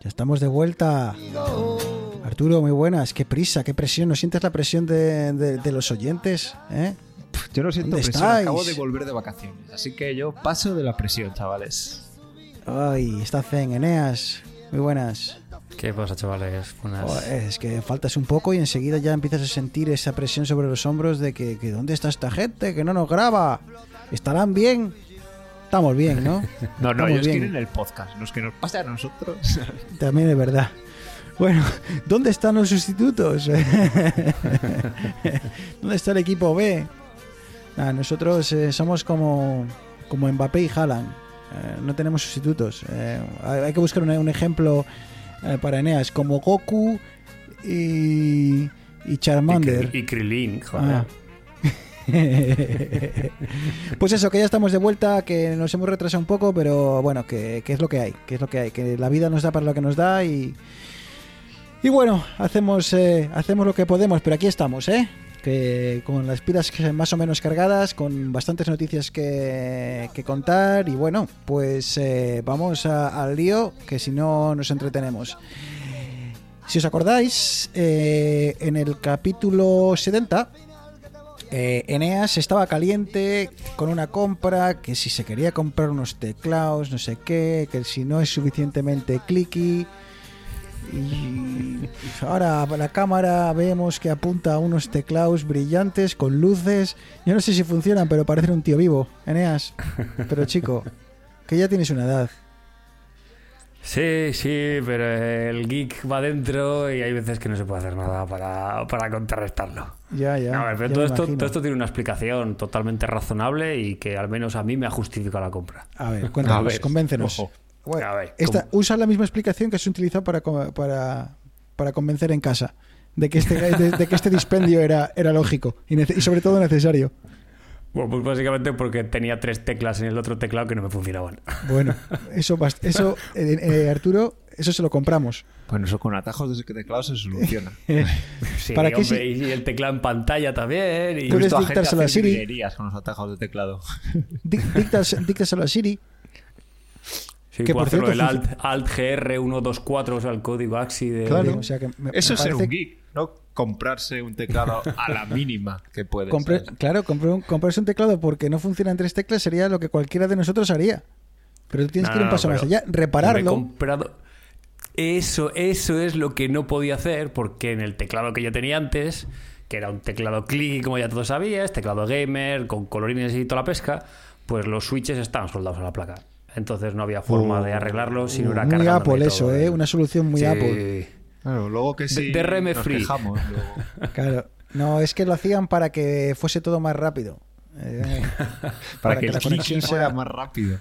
Ya estamos de vuelta. Arturo, muy buenas. Qué prisa, qué presión. ¿No sientes la presión de, de- de los oyentes? ¿Eh? Yo no siento ¿Dónde presión, estáis? acabo de volver de vacaciones, así que yo paso de la presión, chavales. Ay, está Zen, Eneas. Muy buenas. ¿Qué pasa, chavales? Buenas. Es que faltas un poco y enseguida ya empiezas a sentir esa presión sobre los hombros de que, que ¿dónde está esta gente? Que no nos graba. ¿Estarán bien? Estamos bien, ¿no? No, no, Estamos ellos bien. quieren el podcast, los que nos pasa a nosotros. También es verdad. Bueno, ¿dónde están los sustitutos? ¿Dónde está el equipo B? Ah, nosotros eh, somos como, como Mbappé y Haaland. Eh, no tenemos sustitutos. Eh, hay que buscar un, un ejemplo para Eneas, como Goku y, y Charmander. Y Krilin, joder. Ah. pues eso, que ya estamos de vuelta, que nos hemos retrasado un poco, pero bueno, que, es lo que hay, que es lo que hay, que la vida nos da para lo que nos da y... Y bueno, hacemos, eh, hacemos lo que podemos, pero aquí estamos, ¿eh? Que con las pilas más o menos cargadas, con bastantes noticias que, que contar y bueno, pues eh, vamos al lío, que si no nos entretenemos. Si os acordáis, eh, en el capítulo 70 eh, Eneas estaba caliente con una compra, que si se quería comprar unos teclados, no sé qué, que si no es suficientemente clicky. Y ahora la cámara vemos que apunta a unos teclados brillantes con luces. Yo no sé si funcionan, pero parecen un tío vivo, Eneas. Pero chico, que ya tienes una edad. Sí, sí, pero el geek va dentro y hay veces que no se puede hacer nada para, para contrarrestarlo. Ya, ya. No, a ver, pero ya todo esto, todo esto tiene una explicación totalmente razonable y que al menos a mí me ha justificado la compra. A ver, cuéntanos, A ver, convéncenos. ojo. Bueno, A ver, esta, usa la misma explicación que se utilizó para, para, para convencer en casa de que este, de, de que este dispendio era, era lógico y sobre todo necesario. Bueno, pues básicamente porque tenía tres teclas en el otro teclado que no me funcionaban. Bueno, eso, eso eh, eh, Arturo, eso se lo compramos. Bueno, eso con atajos de teclado se soluciona. Sí, ¿Para qué hombre, si- y el teclado en pantalla también. Y... Tú a gente dictárselo a hacer Siri. con los atajos de teclado. Dictaselo a Siri. Sí, que puedo por hacerlo cierto el Alt, Alt GR 124, o sea, el código AXI de... Claro, o sea que me- Eso me es ser un geek, no comprarse un teclado a la mínima que puede. Compre- claro, compre un- comprarse un teclado porque no funciona en tres teclas sería lo que cualquiera de nosotros haría. Pero tú tienes No, que ir un paso más allá, repararlo. comprado... Eso, eso es lo que no podía hacer porque en el teclado que yo tenía antes, que era un teclado click, como ya todos sabías, teclado gamer, con colorines y toda la pesca, pues los switches estaban soldados a la placa. Entonces no había forma de arreglarlo si no era muy Apple todo eso, el- ¿eh? Una solución muy Sí. Apple. Claro, luego que sí. De- DRM nos free. quejamos, luego. Claro. No, es que lo hacían para que fuese todo más rápido. Eh, Para, que, la conexión fuera sea más rápido.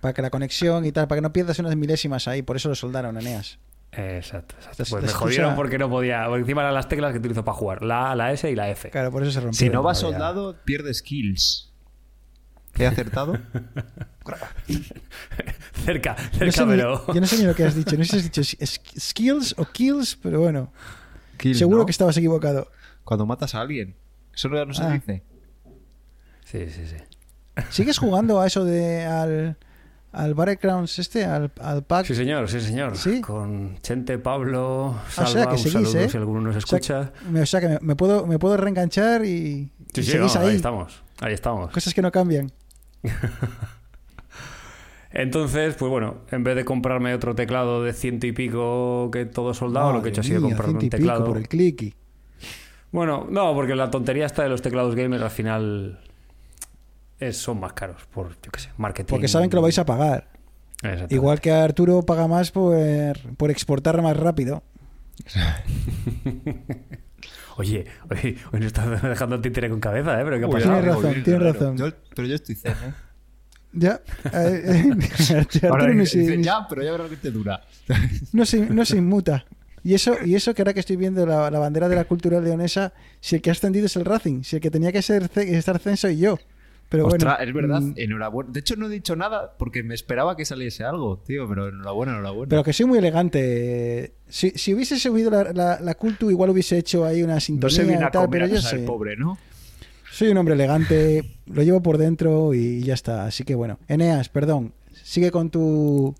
para que la conexión y tal, para que no pierdas unas milésimas ahí, por eso lo soldaron, Eneas. Exacto, exacto. Pues me jodieron porque no podía. Porque encima eran las teclas que utilizo para jugar: la A, la S y la F. Claro, por eso se rompió. Si no va no, ya. soldado, pierde skills. ¿He acertado? cerca, No cerca, ni- pero. yo no sé ni lo que has dicho. No sé si has dicho skills o kills, pero bueno. Kill, seguro ¿no? que estabas equivocado. Cuando matas a alguien. Eso no, no se Ah. dice. Sí, sí, sí. ¿Sigues jugando a eso de al, al Battlegrounds este, al, al pack? Sí, señor, sí, señor. ¿Sí? Con Chente, Pablo, Ah, Salva, o sea, que un seguís, saludo ¿eh? si alguno nos O sea, escucha. me- o sea que me, me puedo, me puedo reenganchar y, Sí, y sí, seguís no, ahí. ahí estamos. Ahí estamos. Cosas que no cambian. Entonces, pues bueno, en vez de comprarme otro teclado de ciento y pico que todo soldado, lo que he hecho ha sido comprarme un ciento y pico teclado. por el clicky. Bueno, no, porque la tontería está de los teclados gamers al final es- son más caros por, yo qué sé, marketing. Porque saben que lo vais a pagar. Igual que Arturo paga más por, por exportar más rápido. Oye, oye, hoy no estás dejando el títere con cabeza, ¿eh? Pero ¿qué Uy, pasa? Tienes razón, tienes razón. Yo- pero yo estoy zen, ¿eh? Ya. eh, eh, Ahora no dice, se, ya, pero ya verás que te dura. no se- no se inmuta. Y eso, y eso que ahora que estoy viendo la, la bandera de la cultura leonesa, si el que ha ascendido es el Racing, si el que tenía que ser estar censo y yo. Pero Ostras, bueno, es verdad, mm, enhorabuena. De hecho, no he dicho nada porque me esperaba que saliese algo, tío, pero enhorabuena, enhorabuena. pero que soy muy elegante. Si, si hubiese subido la, la, la cultu, igual hubiese hecho ahí una no sintonía se viene y a tal, pero a yo sé. pobre, ¿no? Soy un hombre elegante, lo llevo por dentro y ya está. Así que bueno, Eneas, perdón, sigue con tu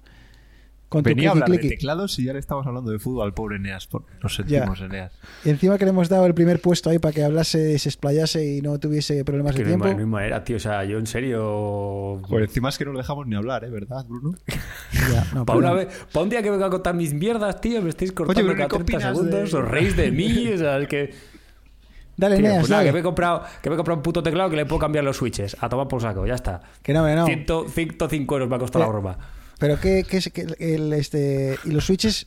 con tu Venía a clicky hablar de clicky. teclados y ya le estamos hablando de fútbol al pobre Eneas. por- Nos sentimos, Eneas. Y encima que le hemos dado el primer puesto ahí para que hablase, se explayase y no tuviese problemas Que de tiempo. ma- no hay manera, tío. O sea, yo en serio. Por encima es que no le dejamos ni hablar, ¿eh? ¿Verdad, Bruno? Ya, no, Para una vez, pa' un día que venga a contar mis mierdas, tío, me estáis cortando Bruno, cada ¿qué 30 opinas segundos, de- os reís de mí, o sea, es que... Dale, Tío, Eneas, pues nada, dale. que me he comprado, que me he comprado un puto teclado que le puedo cambiar los switches. A tomar por saco, ya está. Que no, que no. 100 105 euros me ha costado la broma. Pero que, que, que el, este y los switches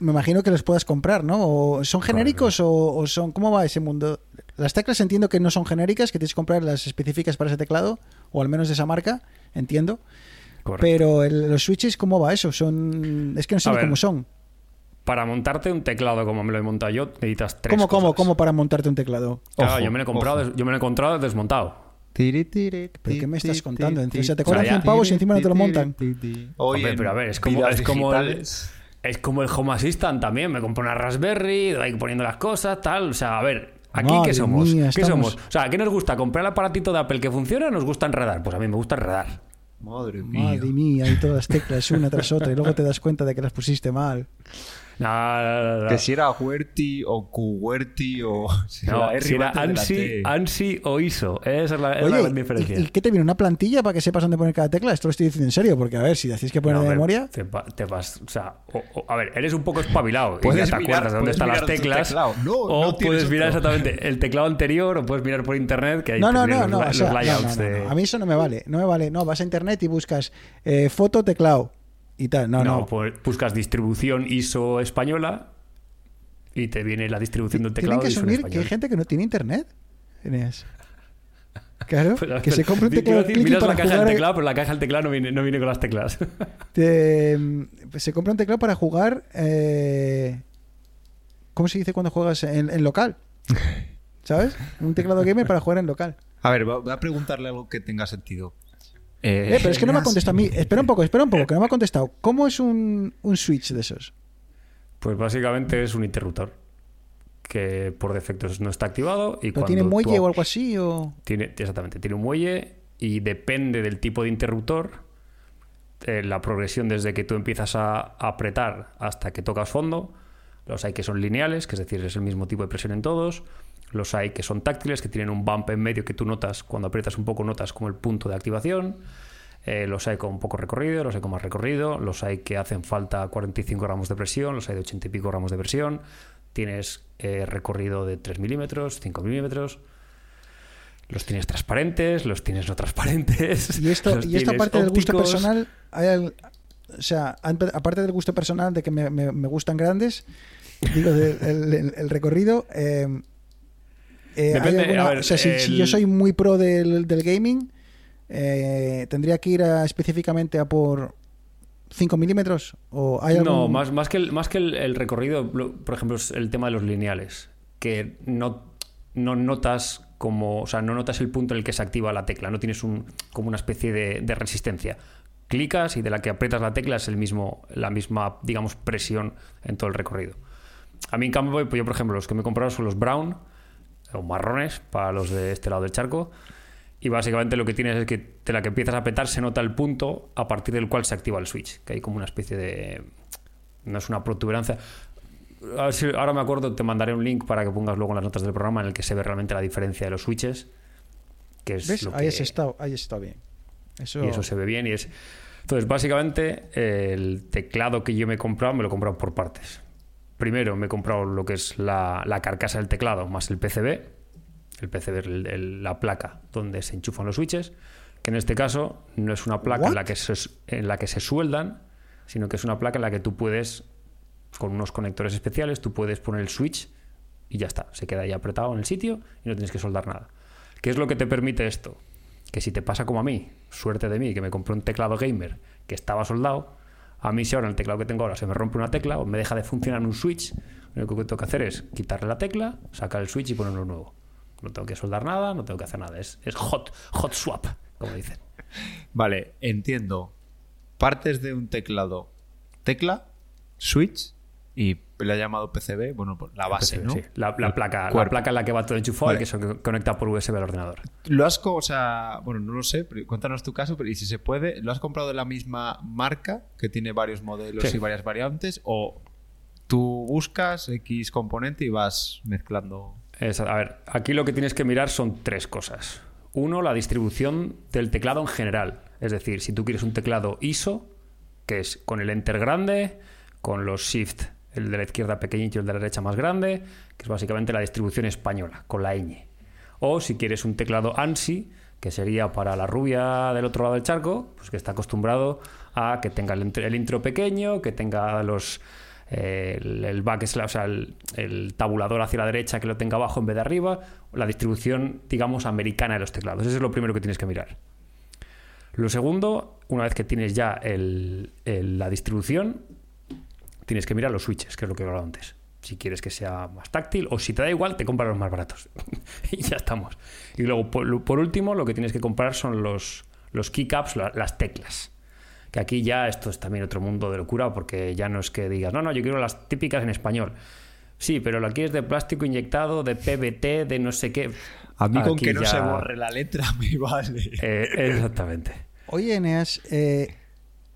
me imagino que los puedas comprar, ¿no? ¿O ¿Son genéricos o, o son cómo va ese mundo? Las teclas entiendo que no son genéricas, que tienes que comprar las específicas para ese teclado o al menos de esa marca, entiendo. Correcto. Pero el- los switches cómo va eso? Son es que no sé cómo son. Para montarte un teclado como me lo he montado yo, necesitas tres ¿Cómo, cómo, cosas. cómo para montarte un teclado? Claro, Ojo, yo me lo he comprado, ojo. yo me lo he encontrado desmontado. ¿Pero qué me estás contando? O sea, te cobran ya- 100 pavos y encima no te lo montan. Oye, Hombre, pero a ver, es como, es como el, es como el Home Assistant también. Me compré una Raspberry, ahí poniendo las cosas, tal. O sea, a ver, ¿aquí Madre qué somos? mía, ¿Qué estamos- somos? O sea, ¿qué nos gusta? ¿Comprar el aparatito de Apple que funciona o nos gusta enredar? Pues a mí me gusta enredar. Madre mía. Madre mía, y todas las teclas una tras otra y luego te das cuenta de que las pusiste mal. No, no, no, no. Que si era Huerti o Cuhuerti o... Si No, si era la ANSI. ANSI o ISO. Esa es la, es la Oye, gran diferencia. ¿y, y qué te viene? ¿Una plantilla para que sepas dónde poner cada tecla? Esto lo estoy diciendo en serio, porque a ver, si decís que poner No, de memoria... Te, va- te vas, o sea, o- o- a ver, eres un poco espabilado y Puedes ya te mirar- acuerdas de dónde están las teclas. o puedes mirar otro. exactamente el teclado anterior o puedes mirar por internet que ahí No, no, no, no, los, o sea, los no, layouts no, no, de... no. A mí eso no me vale, no me vale. No, vas a internet y buscas eh, foto, teclado y tal. No, no. pues buscas distribución ISO española y te viene la distribución del Tienen teclado que ISO en asumir que hay gente que no tiene internet. Eneas. Claro, Pues, que se compre un teclado decir, clicky miras para la caja jugar. del teclado, pero la caja del teclado no viene, no viene con las teclas. te- se compra un teclado para jugar. eh, ¿Cómo se dice cuando juegas en, en local? ¿Sabes? Un teclado gamer para jugar en local. A ver, va- voy a preguntarle algo que tenga sentido. Eh, pero es que no me ha contestado a mí. Espera un poco, espera un poco, que no me ha contestado. ¿Cómo es un, un switch de esos? Pues básicamente es un interruptor que por defecto no está activado y ¿Pero cuando tiene muelle o algo así? O... Tiene, exactamente, tiene un muelle y depende del tipo de interruptor, eh, la progresión desde que tú empiezas a apretar hasta que tocas fondo. Los hay que son lineales, que es decir, es el mismo tipo de presión en todos. Los hay que son táctiles, que tienen un bump en medio que tú notas, cuando aprietas un poco notas como el punto de activación. Eh, los hay con poco recorrido, los hay con más recorrido, los hay que hacen falta 45 gramos de presión, los hay de 80 y pico gramos de presión. Tienes eh, recorrido de 3 milímetros, 5 milímetros. Los tienes transparentes, los tienes no transparentes. Y esto, y esta parte del gusto personal, hay o sea, aparte del gusto personal de que me, me- me gustan grandes, digo, el, el- el recorrido, eh, eh, ¿hay Depende, alguna- a ver, o sea, si, yo soy muy pro del, del gaming, eh, ¿tendría que ir a- específicamente a por 5 milímetros? ¿O hay No, algún- más, más que, el, más que el, el recorrido, por ejemplo, es el tema de los lineales, que no, no notas como, o sea, no notas el punto en el que se activa la tecla, no tienes un, como una especie de, de resistencia. Clicas y de la que aprietas la tecla es el mismo, la misma, digamos, presión en todo el recorrido. A mí, en cambio, pues yo, por ejemplo, los que me he comprado son los brown o marrones para los de este lado del charco. Y básicamente lo que tienes es que de la que empiezas a apretar se nota el punto a partir del cual se activa el switch, que hay como una especie de... No es una protuberancia. A ver si- ahora me acuerdo, te mandaré un link para que pongas luego en las notas del programa en el que se ve realmente la diferencia de los switches. Que es ¿Ves? lo Ahí que- has estado, ahí estado bien. Eso, y eso se ve bien y es... Entonces, básicamente, el teclado que yo me he comprado, me lo he comprado por partes. Primero me he comprado lo que es la, la carcasa del teclado más el PCB. El PCB es el- el- la placa donde se enchufan los switches. Que en este caso no es una placa en What? la, que se, en la que se sueldan, sino que es una placa en la que tú puedes, con unos conectores especiales, tú puedes poner el switch y ya está. Se queda ahí apretado en el sitio y no tienes que soldar nada. ¿Qué es lo que te permite esto? Que si te pasa como a mí, suerte de mí, que me compré un teclado gamer que estaba soldado, A mí si ahora el teclado que tengo ahora se me rompe una tecla o me deja de funcionar un switch, lo único que tengo que hacer es quitarle la tecla, sacar el switch y ponerlo nuevo. No tengo que soldar nada, no tengo que hacer nada. Es, es hot, hot swap, como dicen. Vale, entiendo. Partes de un teclado, tecla, switch y lo ha llamado PCB, bueno, pues la base, PCB, ¿no? sí. La, la placa, la placa en la que va todo enchufado Vale. y que se conecta por USB al ordenador. Lo has, o sea, bueno, no lo sé, pero cuéntanos tu caso, pero y si se puede, ¿lo has comprado de la misma marca que tiene varios modelos Sí. y varias variantes o tú buscas X componente y vas mezclando? Es- a ver, aquí lo que tienes que mirar son tres cosas. Uno, la distribución del teclado en general. Es decir, si tú quieres un teclado ISO, que es con el Enter grande, con los Shift, el de la izquierda pequeñito y el de la derecha más grande, que es básicamente la distribución española, con la ñ. O si quieres un teclado ANSI, que sería para la rubia del otro lado del charco, pues que está acostumbrado a que tenga el, intro- pequeño, que tenga los eh, el, el back slash, o sea, el, el tabulador hacia la derecha que lo tenga abajo en vez de arriba, la distribución, digamos, americana de los teclados. Eso es lo primero que tienes que mirar. Lo segundo, una vez que tienes ya el- la distribución, tienes que mirar los switches, que es lo que he hablado antes. Si quieres que sea más táctil o si te da igual, te compras los más baratos. y ya estamos. Y luego, por, por último, lo que tienes que comprar son los, los keycaps, la- las teclas. Que aquí ya esto es también otro mundo de locura porque ya no es que digas, no, no, yo quiero las típicas en español. Sí, pero la quieres de plástico inyectado, de PBT, de no sé qué. A mí con Aquí que no ya- se borre la letra me vale. Eh, exactamente. Oye, Eneas, eh,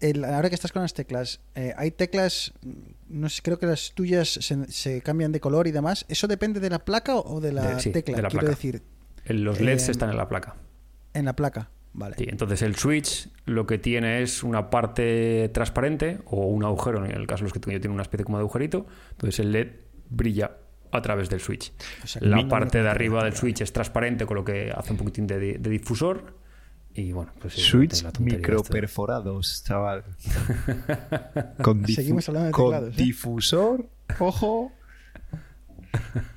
el- ahora que estás con las teclas, eh, hay teclas, mm, no sé, creo que las tuyas se, se cambian de color y demás. ¿Eso depende de la placa o de la De- sí, tecla? de la Quiero placa. decir, Los LEDs Eh, están en la placa. en la placa. Vale. Sí, entonces el switch lo que tiene es una parte transparente o un agujero, en el caso de los que tengo yo tiene una especie como de agujerito, entonces el LED brilla a través del switch. O sea, que La parte de arriba del switch es transparente, con lo que hace un poquitín de, de difusor. Y bueno, pues sí, Switch microperforados, chaval. con Seguimos hablando de con teclados, ¿eh? difusor, ojo.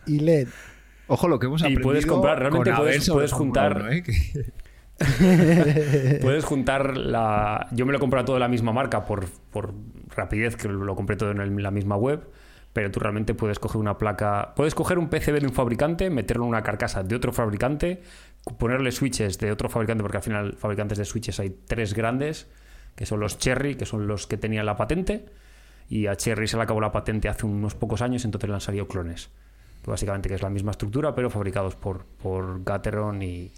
Y LED. Ojo lo que hemos Y aprendido. puedes comprar, realmente puedes- juntar- 1, ¿eh? Puedes juntar la. Yo me lo he comprado todo de la misma marca por, por rapidez, que lo compré todo en el- la misma web. Pero tú realmente puedes coger una placa. Puedes coger un PCB de un fabricante, meterlo en una carcasa de otro fabricante, ponerle switches de otro fabricante, porque al final fabricantes de switches hay tres grandes, que son los Cherry, que son los que tenían la patente. Y a Cherry se le acabó la patente hace unos pocos años, entonces le han salido clones. Básicamente que es la misma estructura, pero fabricados por, por Gateron y,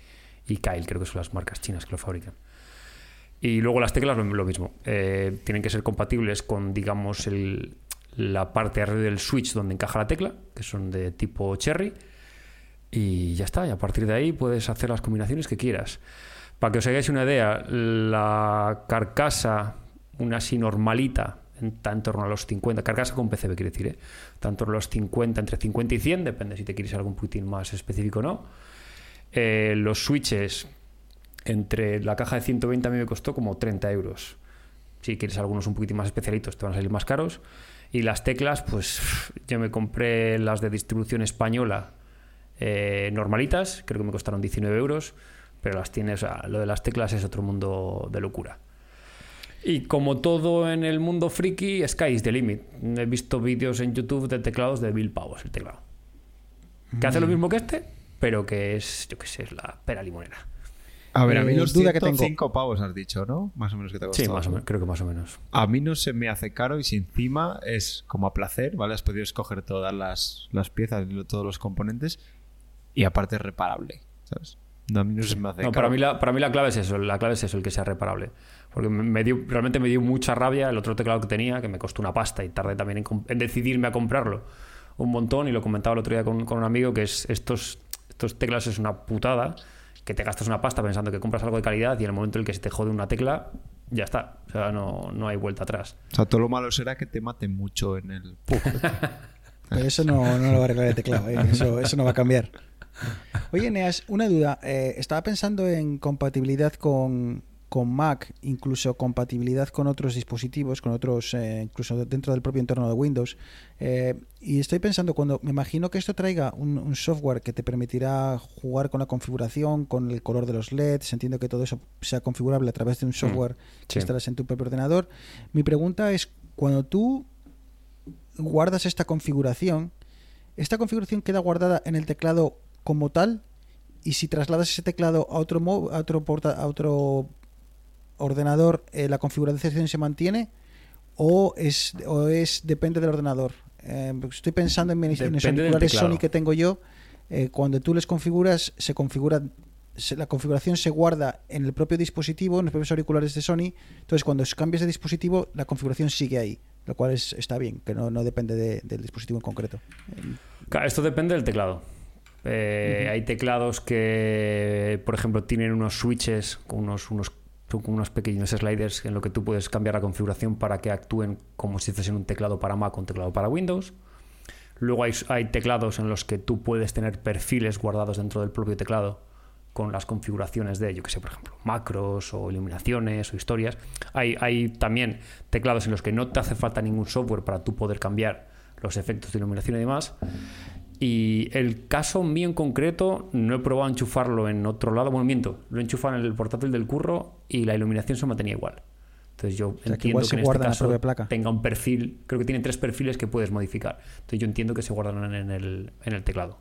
y Kyle, creo que son las marcas chinas que lo fabrican. Y luego las teclas lo, mismo. Eh, tienen que ser compatibles con, digamos, el- la parte arriba del switch donde encaja la tecla, que son de tipo cherry. Y ya está. Y a partir de ahí puedes hacer las combinaciones que quieras. Para que os hagáis una idea, la carcasa, una así normalita, está en torno a los 50, carcasa con PCB quiere decir, ¿eh? está en torno a los 50, entre 50 y 100, depende si te quieres algo un poquitín más específico o no. Eh, los switches, entre la caja de 120 a mí me costó como 30 euros. Si quieres algunos un poquitín más especialitos, te van a salir más caros. Y las teclas, pues yo me compré las de distribución española eh, normalitas, creo que me costaron 19 euros, pero las tienes, o sea, lo de las teclas es otro mundo de locura. Y como todo en el mundo friki, sky is the limit. He visto vídeos en YouTube de teclados de mil pavos el teclado. Que hace lo mismo que este, pero que es, yo qué sé, es la pera limonera. A ver, a mí Eh, los duda que tengo. 105 pavos has dicho, ¿no? Más o menos que te ha costado. Sí, más o menos, creo que más o menos. A mí no se me hace caro y si encima es como a placer, ¿vale? Has podido escoger todas las, las piezas todos los componentes y aparte es reparable, ¿sabes? No, a mí no se me hace No, para, mí la, para mí la clave es eso, la clave es eso, el que sea reparable. Porque me dio, realmente me dio mucha rabia el otro teclado que tenía, que me costó una pasta y tardé también en, en decidirme a comprarlo un montón y lo comentaba el otro día con, con un amigo que es estos, estos teclas es una putada, que te gastas una pasta pensando que compras algo de calidad y en el momento en el que se te jode una tecla, ya está. O sea, no, no hay vuelta atrás. O sea, todo lo malo será que te maten mucho en el... Pero eso no, no lo va a arreglar el teclado, ¿eh? eso, eso no va a cambiar. Oye, Neas, una duda. Eh, estaba pensando en compatibilidad con, con Mac, incluso compatibilidad con otros dispositivos, con otros, eh, incluso dentro del propio entorno de Windows. Eh, y estoy pensando, cuando me imagino que esto traiga un, un software que te permitirá jugar con la configuración, con el color de los LEDs, entiendo que todo eso sea configurable a través de un software que sí. instalas en tu propio ordenador. Mi pregunta es, cuando tú guardas esta configuración, ¿esta configuración queda guardada en el teclado como tal? Y si trasladas ese teclado a otro, a otro, porta- a otro ordenador, eh, ¿la configuración se mantiene? ¿O es, o es depende del ordenador? Eh, estoy pensando en, mis- en auriculares. Sony que tengo yo. eh, cuando tú les configuras, se configura se- la configuración se guarda en el propio dispositivo, en los propios auriculares de Sony. Entonces, cuando cambias de dispositivo, la configuración sigue ahí, lo cual es, está bien, que no, no depende de- del dispositivo en concreto. Claro, Esto depende del teclado. Eh, Hay teclados que, por ejemplo, tienen unos switches con unos, unos, unos pequeños sliders en lo que tú puedes cambiar la configuración para que actúen como si fuesen un teclado para Mac o un teclado para Windows. Luego hay, hay teclados en los que tú puedes tener perfiles guardados dentro del propio teclado con las configuraciones de, yo que sé, por ejemplo, macros o iluminaciones o historias. Hay, hay también teclados en los que no te hace falta ningún software para tú poder cambiar los efectos de iluminación y demás. Y el caso mío en concreto, no he probado enchufarlo en otro lado. Bueno, miento, lo he enchufado en el portátil del curro y la iluminación se mantenía igual. Entonces yo sea, que entiendo que, en este caso placa. tenga un perfil, creo que tiene tres perfiles que puedes modificar. Entonces yo entiendo que se guardan en el, en el teclado.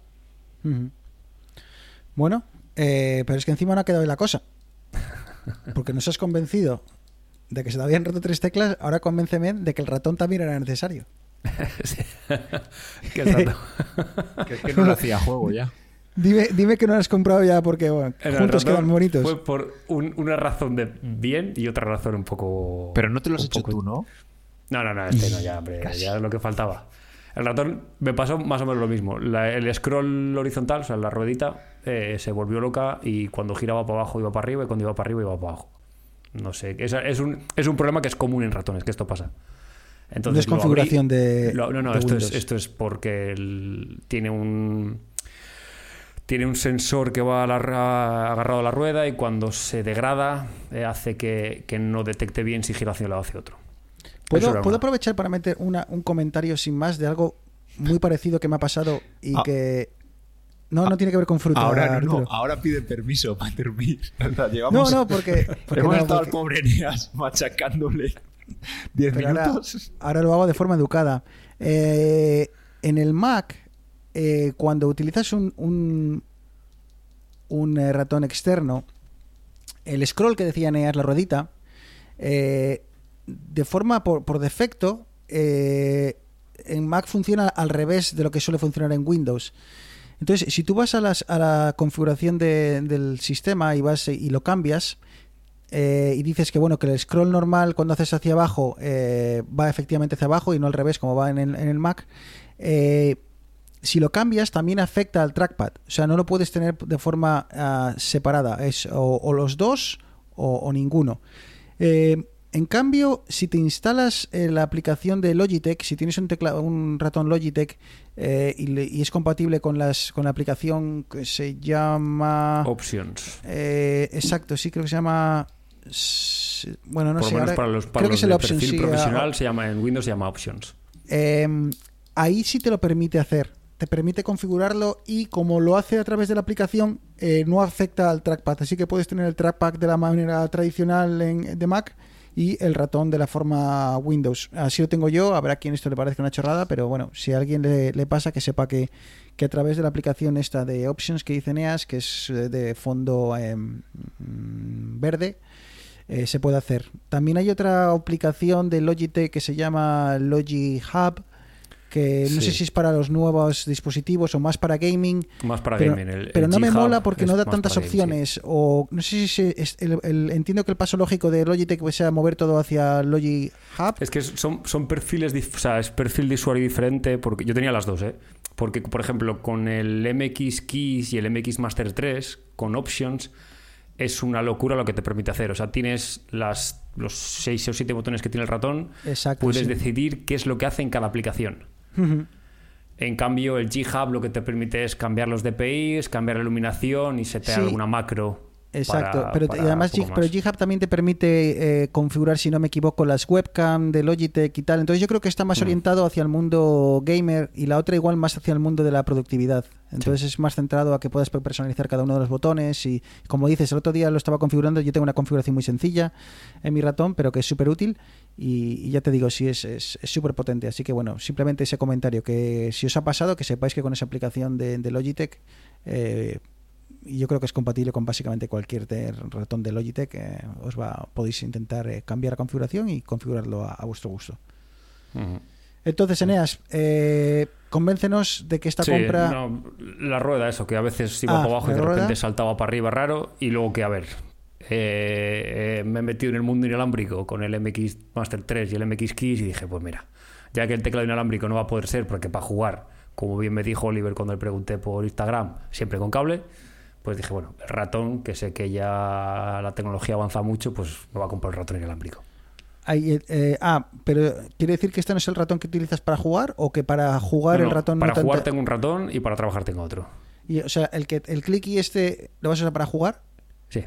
Bueno, eh, pero es que encima no ha quedado ahí la cosa. Porque nos has convencido de que se te habían roto tres teclas, ahora convénceme de que el ratón también era necesario. Que Que, que no lo hacía juego ya. Dime, dime que no lo has comprado ya porque bueno, juntos quedan bonitos. Fue por un- una razón de bien y otra razón un poco. Pero no te lo has hecho poco- tú, ¿no? No, no, no, este no, ya, hombre, ya es lo que faltaba. El ratón me pasó más o menos lo mismo. La- el scroll horizontal, o sea, la ruedita, eh, se volvió loca y cuando giraba para abajo iba para arriba y cuando iba para arriba iba para abajo. No sé, es, es, un, es un problema que es común en ratones, que esto pasa. Entonces, abrí- Desconfiguración de- lo- no, no, de esto es, Windows. esto es porque el- tiene un tiene un sensor que va a la ra- agarrado a la rueda y cuando se degrada eh, hace que, que no detecte bien si gira hacia un lado o hacia otro. ¿Puedo, era ¿puedo una. aprovechar para meter una- un comentario sin más de algo muy parecido que me ha pasado y Ah. que... No, no tiene que ver con fruta. Ahora no, ahora pide permiso para dormir. No, no, porque... porque Hemos no, estado al pobre Eneas machacándole 10 pero ahora, minutos. ahora lo hago de forma educada. Eh, en el Mac, eh, cuando utilizas un, un, un, eh, ratón externo, el scroll que decía Neas, la ruedita, eh, de forma por, por defecto, en Mac funciona al revés de lo que suele funcionar en Windows. Entonces, si tú vas a, las- a la configuración de- del sistema y vas y lo cambias, eh, y dices que bueno que el scroll normal cuando haces hacia abajo eh, va efectivamente hacia abajo y no al revés como va en el, en el Mac eh, si lo cambias también afecta al trackpad o sea no lo puedes tener de forma ah, separada es o, o los dos o, o ninguno en cambio, si te instalas la aplicación de Logitech, si tienes un, ratón Logitech eh, y, le- y es compatible con, las, con la aplicación que se llama... Options. Eh, exacto, sí, creo que se llama. Bueno, no Por sé. menos ahora- para los, para creo que los es el de Option, perfil sí, profesional ah, se llama en Windows se llama Options. eh, ahí sí te lo permite hacer. Te permite configurarlo y como lo hace a través de la aplicación, eh, no afecta al trackpad. Así que puedes tener el trackpad de la manera tradicional en- de Mac y el ratón de la forma Windows. Así lo tengo yo. Habrá quien esto le parezca una chorrada, pero bueno, si a alguien le, le pasa, que sepa que, que a través de la aplicación esta de Options que dice Neas, que es eh, de fondo eh, mm, verde, eh, se puede hacer. También hay otra aplicación de Logitech que se llama Logi Hub, que no Sí. sé si es para los nuevos dispositivos o más para gaming. Más para pero, gaming. El- pero el no me mola porque no da tantas para gaming, sí. opciones. O no sé si es el- entiendo que el paso lógico de Logitech sea mover todo hacia Logi Hub. Es que son, son perfiles, o sea, es perfil de usuario diferente, porque yo tenía las dos, ¿eh? Porque, por ejemplo, con el MX Keys y el MX Master 3, con Options, es una locura lo que te permite hacer. O sea, tienes las, los seis o siete botones que tiene el ratón, Exacto. puedes sí. decidir qué es lo que hace en cada aplicación. En cambio, el G-Hub lo que te permite es cambiar los DPIs, cambiar la iluminación y setear Sí. alguna macro Exacto, para- pero para y además G- pero. GitHub también te permite eh, configurar, si no me equivoco, las webcam de Logitech y tal. Entonces yo creo que está más Mm. orientado hacia el mundo gamer y la otra igual más hacia el mundo de la productividad. Entonces es más centrado a que puedas personalizar cada uno de los botones y como dices, el otro día lo estaba configurando, yo tengo una configuración muy sencilla en mi ratón, pero que es súper útil y, y ya te digo, sí, es es es súper potente. Así que bueno, simplemente ese comentario, que si os ha pasado, que sepáis que con esa aplicación de, de Logitech... eh, y yo creo que es compatible con básicamente cualquier ratón de Logitech. eh, os va, podéis intentar eh, cambiar la configuración y configurarlo a, a vuestro gusto. Entonces, Eneas, eh, convéncenos de que esta Sí, compra. no, la rueda, eso, que a veces iba Ah, para abajo y ¿la de rueda? repente saltaba para arriba raro. Y luego que, a ver, eh, eh, me he metido en el mundo inalámbrico con el MX Master 3 y el MX Keys y dije, pues mira, ya que el teclado inalámbrico no va a poder ser, porque para jugar, como bien me dijo Oliver cuando le pregunté por Instagram, siempre con cable, pues dije, bueno, el ratón, que sé que ya la tecnología avanza mucho, pues me va a comprar el ratón inalámbrico. Eh, eh, ah, pero ¿quiere decir que este no es el ratón que utilizas para jugar o que para jugar No, el ratón para no jugar tengo un ratón y para trabajar tengo otro. y, o sea, el que el clicky este lo vas a usar para jugar Sí.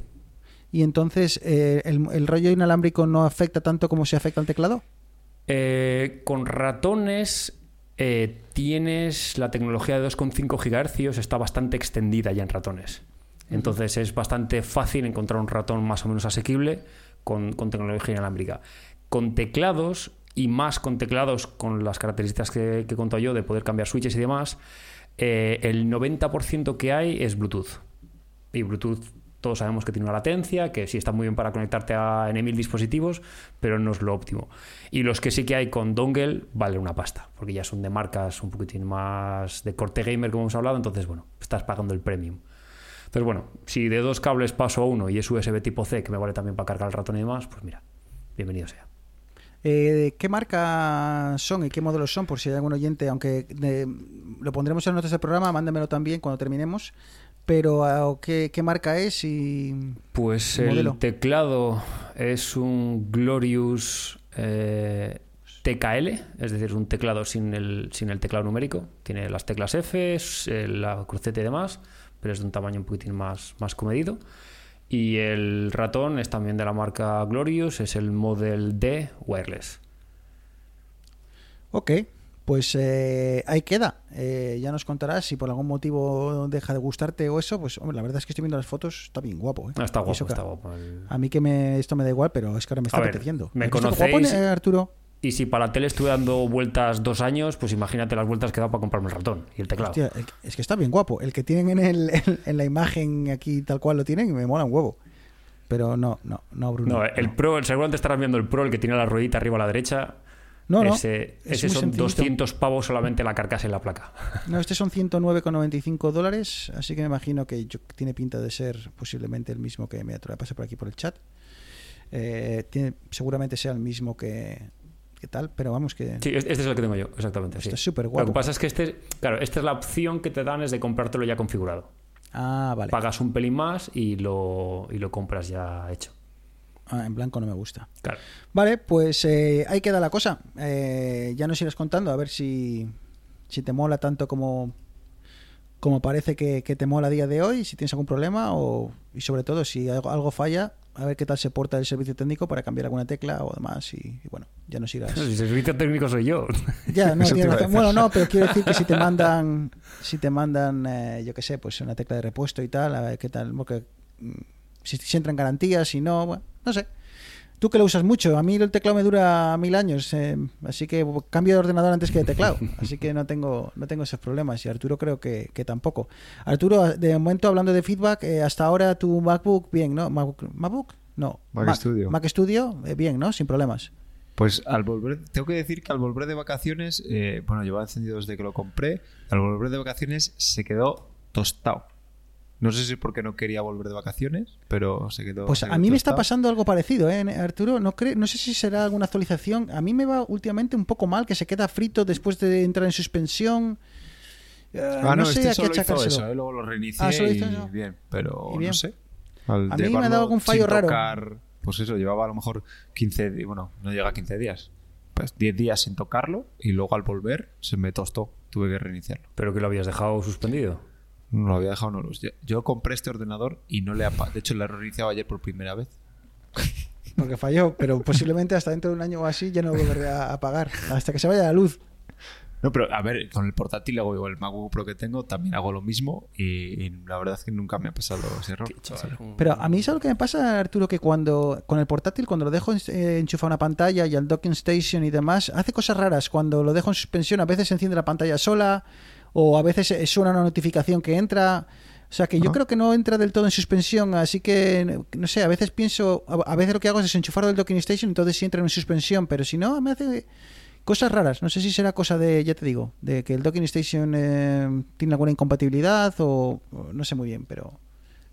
y entonces eh, el, el rollo inalámbrico no afecta tanto como se afecta al teclado. Eh, con ratones eh, tienes la tecnología de 2,5 GHz, está bastante extendida ya en ratones. Entonces es bastante fácil encontrar un ratón más o menos asequible con, con tecnología inalámbrica. Con teclados y más con teclados con las características que, que conto yo de poder cambiar switches y demás, eh, el 90% que hay es Bluetooth. Y Bluetooth todos sabemos que tiene una latencia, que sí está muy bien para conectarte a N mil dispositivos, pero no es lo óptimo. Y los que sí que hay con dongle valen una pasta, porque ya son de marcas un poquitín más de corte gamer, como hemos hablado, entonces, bueno, estás pagando el premium. Entonces, bueno, si de dos cables paso a uno y es USB tipo C, que me vale también para cargar el ratón y demás, pues mira, bienvenido sea. Eh, ¿Qué marca son y qué modelos son? Por si hay algún oyente, aunque eh, lo pondremos en notas del programa, mándamelo también cuando terminemos. Pero ah, ¿qué, qué marca es? Y Pues ¿El modelo? teclado es un Glorious eh, TKL, es decir, un teclado sin el, sin el teclado numérico. Tiene las teclas F, s- la cruceta y demás, pero es de un tamaño un poquitín más, más comedido. Y el ratón es también de la marca Glorious, es el Model D Wireless. Ok, pues eh, ahí queda. Eh, ya nos contarás si por algún motivo deja de gustarte o eso. Pues hombre, la verdad es que estoy viendo las fotos, está bien guapo. ¿eh? Ah, está guapo, eso está guapo. el- A mí que me, esto me da igual, pero es que ahora me está A ver, apeteciendo. me ¿Has visto qué guapo, conocéis- Arturo? Y si para la tele estuve dando vueltas dos años, pues imagínate las vueltas que da para comprarme el ratón y el teclado. Hostia, es que está bien guapo. El que tienen en, el, en, en la imagen aquí tal cual lo tienen, me mola un huevo. Pero no, no, no, Bruno. No, el Pro, seguramente estarás viendo el Pro, el que tiene la ruedita arriba a la derecha. No, no, Ese, es ese muy son sencillito. 200 pavos solamente la carcasa y la placa. No, este son 109,95 dólares, así que me imagino que yo- tiene pinta de ser posiblemente el mismo que me pasar por aquí por el chat. Eh, tiene, seguramente sea el mismo que, que tal, pero vamos que Sí, este es el que tengo yo, exactamente. sí. súper Lo guapo. que pasa es que este, claro, esta es la opción que te dan es de comprártelo ya configurado. Ah, vale. Pagas un pelín más y lo, y lo compras ya hecho. Ah, en blanco no me gusta. Claro. Vale, pues eh, ahí queda la cosa. Eh, ya nos irás contando a ver si, si te mola tanto como, como parece que, que te mola a día de hoy, si tienes algún problema o, y sobre todo si algo, algo falla, a ver qué tal se porta el servicio técnico para cambiar alguna tecla o demás. Y, y bueno, ya nos irás. Si servicio técnico soy yo. Ya, no. Bueno, no, pero quiero decir que si te mandan, si te mandan, eh, yo qué sé, pues una tecla de repuesto y tal, a ver qué tal, porque mm, si, si entra en garantía, si no, bueno, no sé. Tú que lo usas mucho, a mí el teclado me dura mil años, eh, así que cambio de ordenador antes que de teclado, así que no tengo, no tengo esos problemas y Arturo creo que, que tampoco. Arturo, de momento hablando de feedback, eh, hasta ahora tu MacBook bien, ¿no? MacBook, ¿MacBook? No. Mac Studio. Mac Studio, eh, bien, ¿no? Sin problemas. Pues al volver, tengo que decir que al volver de vacaciones, eh, bueno, llevaba encendido desde que lo compré, al volver de vacaciones se quedó tostado. No sé si es porque no quería volver de vacaciones, pero se quedó. Pues se a mí me está pasando algo parecido, ¿eh, Arturo? No, cre- no sé si será alguna actualización. A mí me va últimamente un poco mal, que se queda frito después de entrar en suspensión. Eh, Ah, no, sé este a qué solo hizo eso, eh, luego lo reinicié Ah, solo y hizo eso. bien, pero Y bien. no sé. Al A mí me ha dado algún fallo raro. tocar, pues eso, llevaba a lo mejor 15 días, bueno, no llega a 15 días. Pues 10 días sin tocarlo y luego al volver se me tostó, tuve que reiniciarlo. Pero que lo habías dejado suspendido. No lo había dejado no los. Yo, yo compré este ordenador y no le ha. De hecho, lo he reiniciado ayer por primera vez. Porque falló, pero posiblemente hasta dentro de un año o así ya no volveré a a pagar. Hasta que se vaya la luz. No, pero a ver, con el portátil hago igual. El MacBook Pro que tengo también hago lo mismo y, y la verdad es que nunca me ha pasado ese error. Pero a mí es lo que me pasa, Arturo, que cuando con el portátil, cuando lo dejo eh, enchufado a una pantalla y al docking station y demás, hace cosas raras. Cuando lo dejo en suspensión, a veces se enciende la pantalla sola o a veces suena una notificación que entra. O sea que yo creo que no entra del todo en suspensión, así que no sé, a veces pienso, a a veces lo que hago es desenchufarlo del docking station, entonces sí entra en suspensión, pero si no, me hace cosas raras. No sé si será cosa de, ya te digo, de que el docking station eh, tiene alguna incompatibilidad o, o no sé muy bien, pero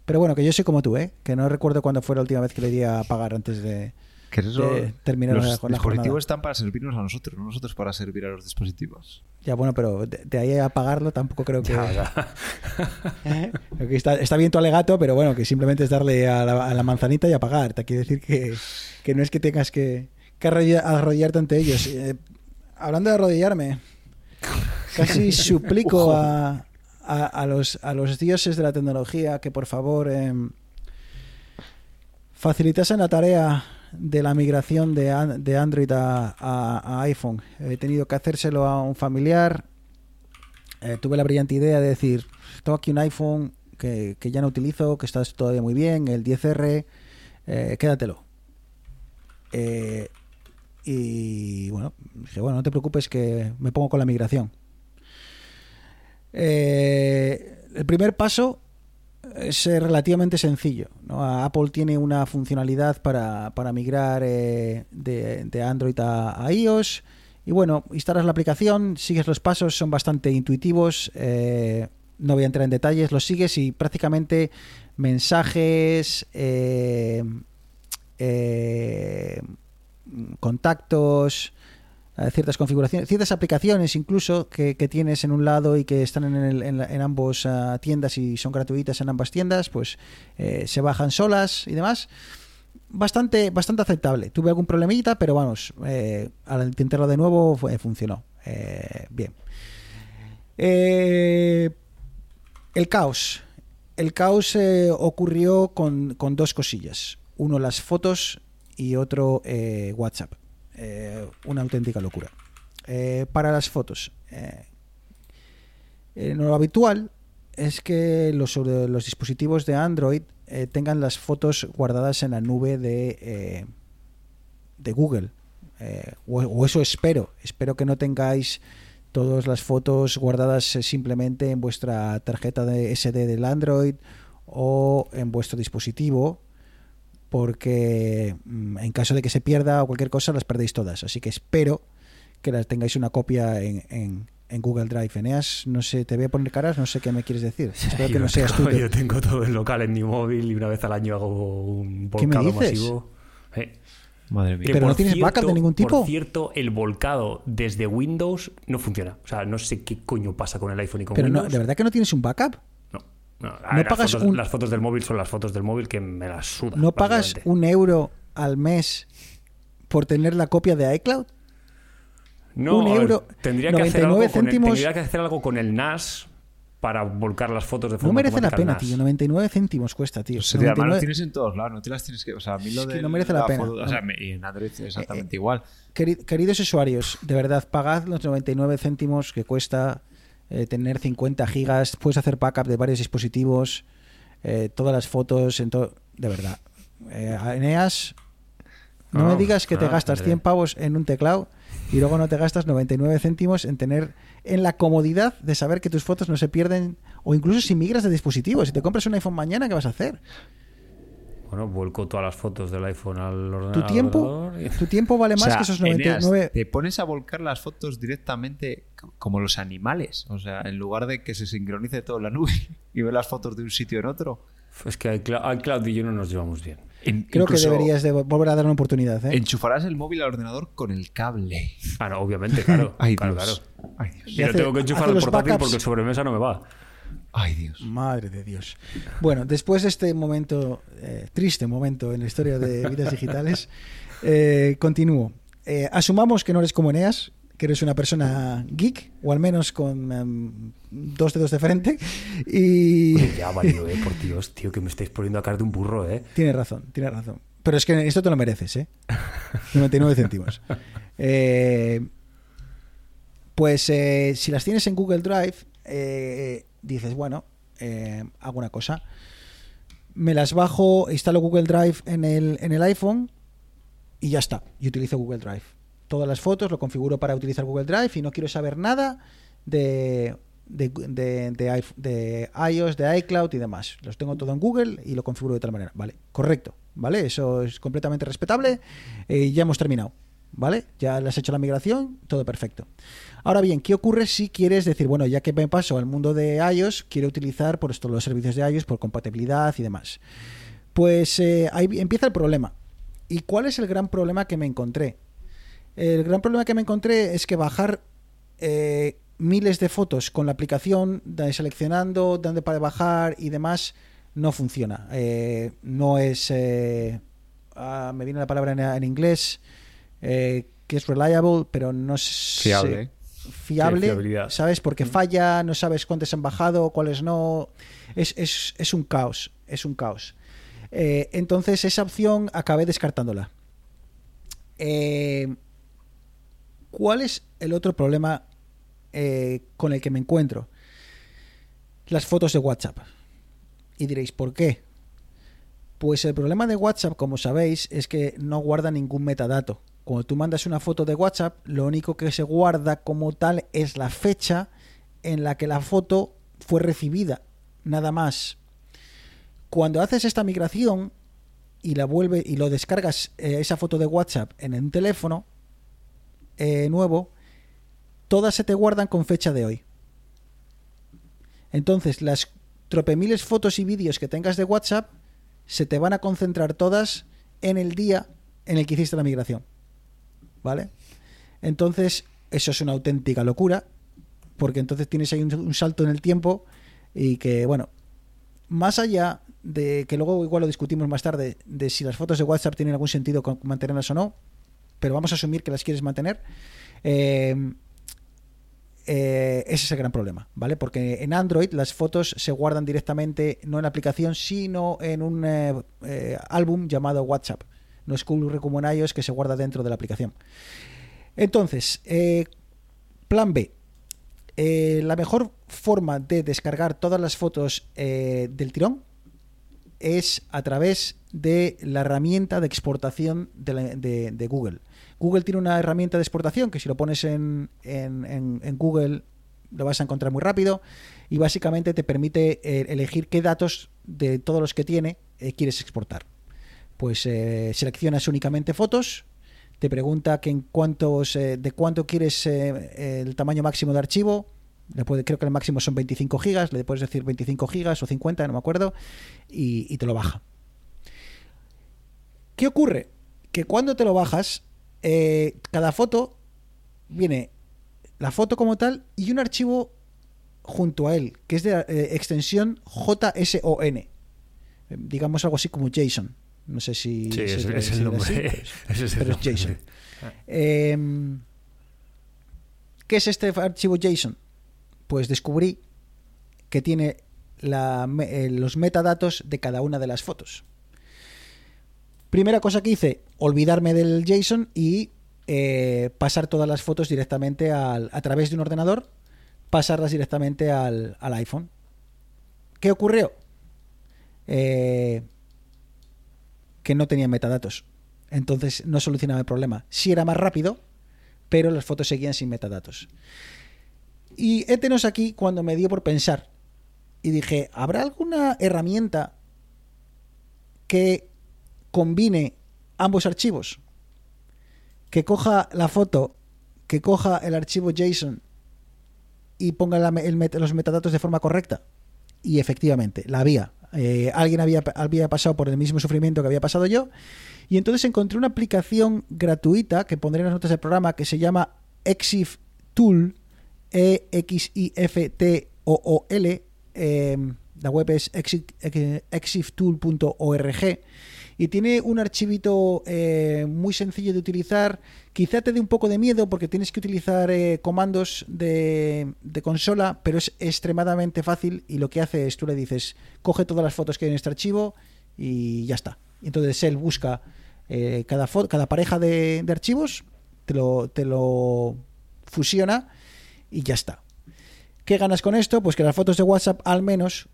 pero bueno, que yo soy como tú, ¿eh? Que no recuerdo cuándo fue la última vez que le di a pagar antes de, Que eso, de terminar los la, dispositivos jornada. están para servirnos a nosotros, no nosotros para servir a los dispositivos. Ya, bueno, pero de, de ahí a pagarlo tampoco creo que... Ya, ya. ¿Eh? Que está, está bien tu alegato, pero bueno, que simplemente es darle a la, a la manzanita y a pagar. Te quiere decir que, que no es que tengas que, que arrodilla- arrodillarte ante ellos. Eh, hablando de arrodillarme, casi suplico a, a, a los, a los dioses de la tecnología que por favor em, facilitasen la tarea de la migración de, de Android a iPhone. He tenido que hacérselo a un familiar. Eh, tuve la brillante idea de decir, tengo aquí un iPhone que, que ya no utilizo, que está todavía muy bien, el 10R, eh, quédatelo. Eh, y bueno, dije, bueno, no te preocupes que me pongo con la migración. Eh, el primer paso es eh, relativamente sencillo. ¿no? Apple tiene una funcionalidad para, para migrar eh, de, de Android a, iOS. Y bueno, instalas la aplicación, sigues los pasos, son bastante intuitivos. eh, no voy a entrar en detalles, los sigues y prácticamente mensajes, contactos, ciertas configuraciones, ciertas aplicaciones incluso que, que tienes en un lado y que están en, el- en en ambos ah, tiendas y son gratuitas en ambas tiendas, pues eh, se bajan solas y demás. Bastante, bastante aceptable. Tuve algún problemita, pero vamos, eh, al intentarlo de nuevo funcionó. Eh, bien. Eh, el caos. El caos ocurrió con, con dos cosillas. Uno las fotos y otro WhatsApp. Eh, una auténtica locura. Eh, para las fotos. eh, lo habitual es que los, los dispositivos de Android tengan las fotos guardadas en la nube de, de Google. O, o eso espero. Espero que no tengáis todas las fotos guardadas simplemente en vuestra tarjeta de SD del Android o en vuestro dispositivo porque mm, en caso de que se pierda o cualquier cosa las perdéis todas así que espero que las tengáis una copia en, en- en Google Drive Eneas no sé te voy a poner caras no sé qué me quieres decir espero que yo, no seas tú tengo, que- yo tengo todo el local en mi móvil y una vez al año hago un ¿Qué me volcado dices? masivo. Eh, Madre mía. que Pero no tienes backup de ningún tipo. Por cierto, el volcado desde Windows no funciona. O sea, no sé qué coño pasa con el iPhone y con pero no, Windows. de verdad que no tienes un backup No. No, a ¿No ver, las, pagas fotos, un- las fotos del móvil son las fotos del móvil que me las suda. no pagas un euro al mes por tener la copia de iCloud No, un ver, tendría que, hacer 99 algo con el, céntimos. tendría que hacer algo con el NAS para volcar las fotos de forma no merece la pena tío 99 céntimos cuesta tío O sea, además 99 lo tienes en todos lados, no te las tienes que. O sea, a mí lo Es que de. no merece la pena. o sea, y en Android es exactamente igual. Queri- Queridos usuarios, de verdad, pagad los 99 céntimos que cuesta eh, tener 50 gigas. Puedes hacer backup de varios dispositivos, eh, todas las fotos, en todo. De verdad. Eh, Eneas, no, No, me digas que te no, gastas hombre. 100 pavos en un teclado y luego no te gastas 99 céntimos en tener en la comodidad de saber que tus fotos no se pierden o incluso si migras de dispositivo. Si te compras un iPhone mañana, ¿qué vas a hacer? Bueno, vuelco todas las fotos del iPhone al ordenador. Tu tiempo, tu tiempo vale más O sea, que esos Eneas, 99. te pones a volcar las fotos directamente como los animales. O sea, en lugar de que se sincronice todo en la nube y ver las fotos de un sitio en otro. Es que iCloud y yo no nos llevamos bien. En- Creo que deberías de volver a dar una oportunidad. ¿eh? Enchufarás el móvil al ordenador con el cable. Ah, no, obviamente, claro. Ay, claro, Dios. claro. Ay, Dios. Y no hace- tengo que enchufar el portátil backups. porque el sobremesa no me va. Ay, Dios. Madre de Dios. Bueno, después de este momento, eh, triste momento en la historia de vidas digitales, eh, continúo. Eh, asumamos que no eres como Eneas, que eres una persona geek, o al menos con em, dos dedos de frente. Y. Oye, ya valió, eh, por Dios, tío, que me estáis poniendo a cara de un burro, eh. Tienes razón, tienes razón. Pero es que esto te lo mereces, ¿eh? 99 céntimos. Eh, pues eh, si las tienes en Google Drive, eh, dices, bueno, eh, hago una cosa. Me las bajo, instalo Google Drive en el, en el iPhone y ya está. Y utilizo Google Drive. Todas las fotos lo configuro para utilizar Google Drive y no quiero saber nada de, de, de, de iOS, de iCloud y demás. Los tengo todo en Google y lo configuro de tal manera. Vale, correcto. ¿Vale? Eso es completamente respetable. Eh, ya hemos terminado. ¿Vale? Ya le has hecho la migración, todo perfecto. Ahora bien, ¿qué ocurre si quieres decir, bueno, ya que me paso al mundo de iOS, quiero utilizar por esto los servicios de iOS por compatibilidad y demás? Pues eh, ahí empieza el problema. ¿Y cuál es el gran problema que me encontré? El gran problema que me encontré es que bajar eh, miles de fotos con la aplicación, seleccionando dónde para bajar y demás, no funciona. Eh, no es. eh, ah, me viene la palabra en inglés, eh, que es reliable, pero no es. Fiable. Fiable. ¿sabes? Porque falla, no sabes cuántos han bajado, cuáles no. Es, es, es un caos, es un caos. Eh, entonces, esa opción acabé descartándola. Eh, ¿Cuál es el otro problema eh, con el que me encuentro? Las fotos de WhatsApp. Y diréis, ¿por qué? Pues el problema de WhatsApp, como sabéis, es que no guarda ningún metadato. Cuando tú mandas una foto de WhatsApp, lo único que se guarda como tal es la fecha en la que la foto fue recibida, nada más. Cuando haces esta migración y la vuelve y lo descargas eh, esa foto de WhatsApp en un teléfono eh, nuevo, todas se te guardan con fecha de hoy. Entonces, las tropemiles fotos y vídeos que tengas de WhatsApp se te van a concentrar todas en el día en el que hiciste la migración. ¿Vale? Entonces, eso es una auténtica locura, porque entonces tienes ahí un, salto en el tiempo y que, bueno, más allá de que luego igual lo discutimos más tarde, de si las fotos de WhatsApp tienen algún sentido mantenerlas o no, pero vamos a asumir que las quieres mantener. eh, eh, ese es el gran problema, ¿vale? Porque en Android las fotos se guardan directamente, no en la aplicación, sino en un eh, eh, álbum llamado WhatsApp. No es ocurre como en iOS que se guarda dentro de la aplicación. Entonces, plan B. La mejor forma de descargar todas las fotos del tirón es a través de la herramienta de exportación de Google. Google tiene una herramienta de exportación que si lo pones en, en- Google lo vas a encontrar muy rápido y básicamente te permite eh, elegir qué datos de todos los que tiene eh, quieres exportar. Pues eh, seleccionas únicamente fotos, te pregunta en cuántos, de cuánto quieres el tamaño máximo de archivo. Le creo que el máximo son 25 gigas, le puedes decir 25 gigas o 50, no me acuerdo, y te lo baja. ¿Qué ocurre? Que cuando te lo bajas, eh, cada foto viene la foto como tal y un archivo junto a él, que es de eh, extensión JSON. Eh, digamos algo así como JSON. No sé si. Sí, es, el así, nombre. es el pero es. JSON. Em, ¿Qué es este archivo JSON? Pues descubrí que tiene la eh, los metadatos de cada una de las fotos. Primera cosa que hice, olvidarme del JSON y eh, pasar todas las fotos directamente al- a través de un ordenador, pasarlas directamente al, al iPhone. ¿Qué ocurrió? Eh, que no tenía metadatos. Entonces no solucionaba el problema. Sí era más rápido, pero las fotos seguían sin metadatos. Y étenos aquí cuando me dio por pensar. Y dije, ¿habrá alguna herramienta que combine ambos archivos? Que coja la foto, que coja el archivo JSON y ponga los metadatos de forma correcta. Y efectivamente, la había. Eh, alguien había, pasado por el mismo sufrimiento que había pasado yo. Y entonces encontré una aplicación gratuita que pondré en las notas del programa que se llama Exif Tool. E-X-I-F-T-O-O-L. Eh, la web es exif- exiftool.org. y tiene un archivito eh, muy sencillo de utilizar. Quizá te dé un poco de miedo porque tienes que utilizar eh, comandos de, consola, pero es extremadamente fácil y lo que hace es tú le dices, coge todas las fotos que hay en este archivo y ya está. Entonces él busca eh, cada, cada pareja de, archivos, te lo, te lo fusiona y ya está. ¿Qué ganas con esto? Pues que las fotos de WhatsApp al menos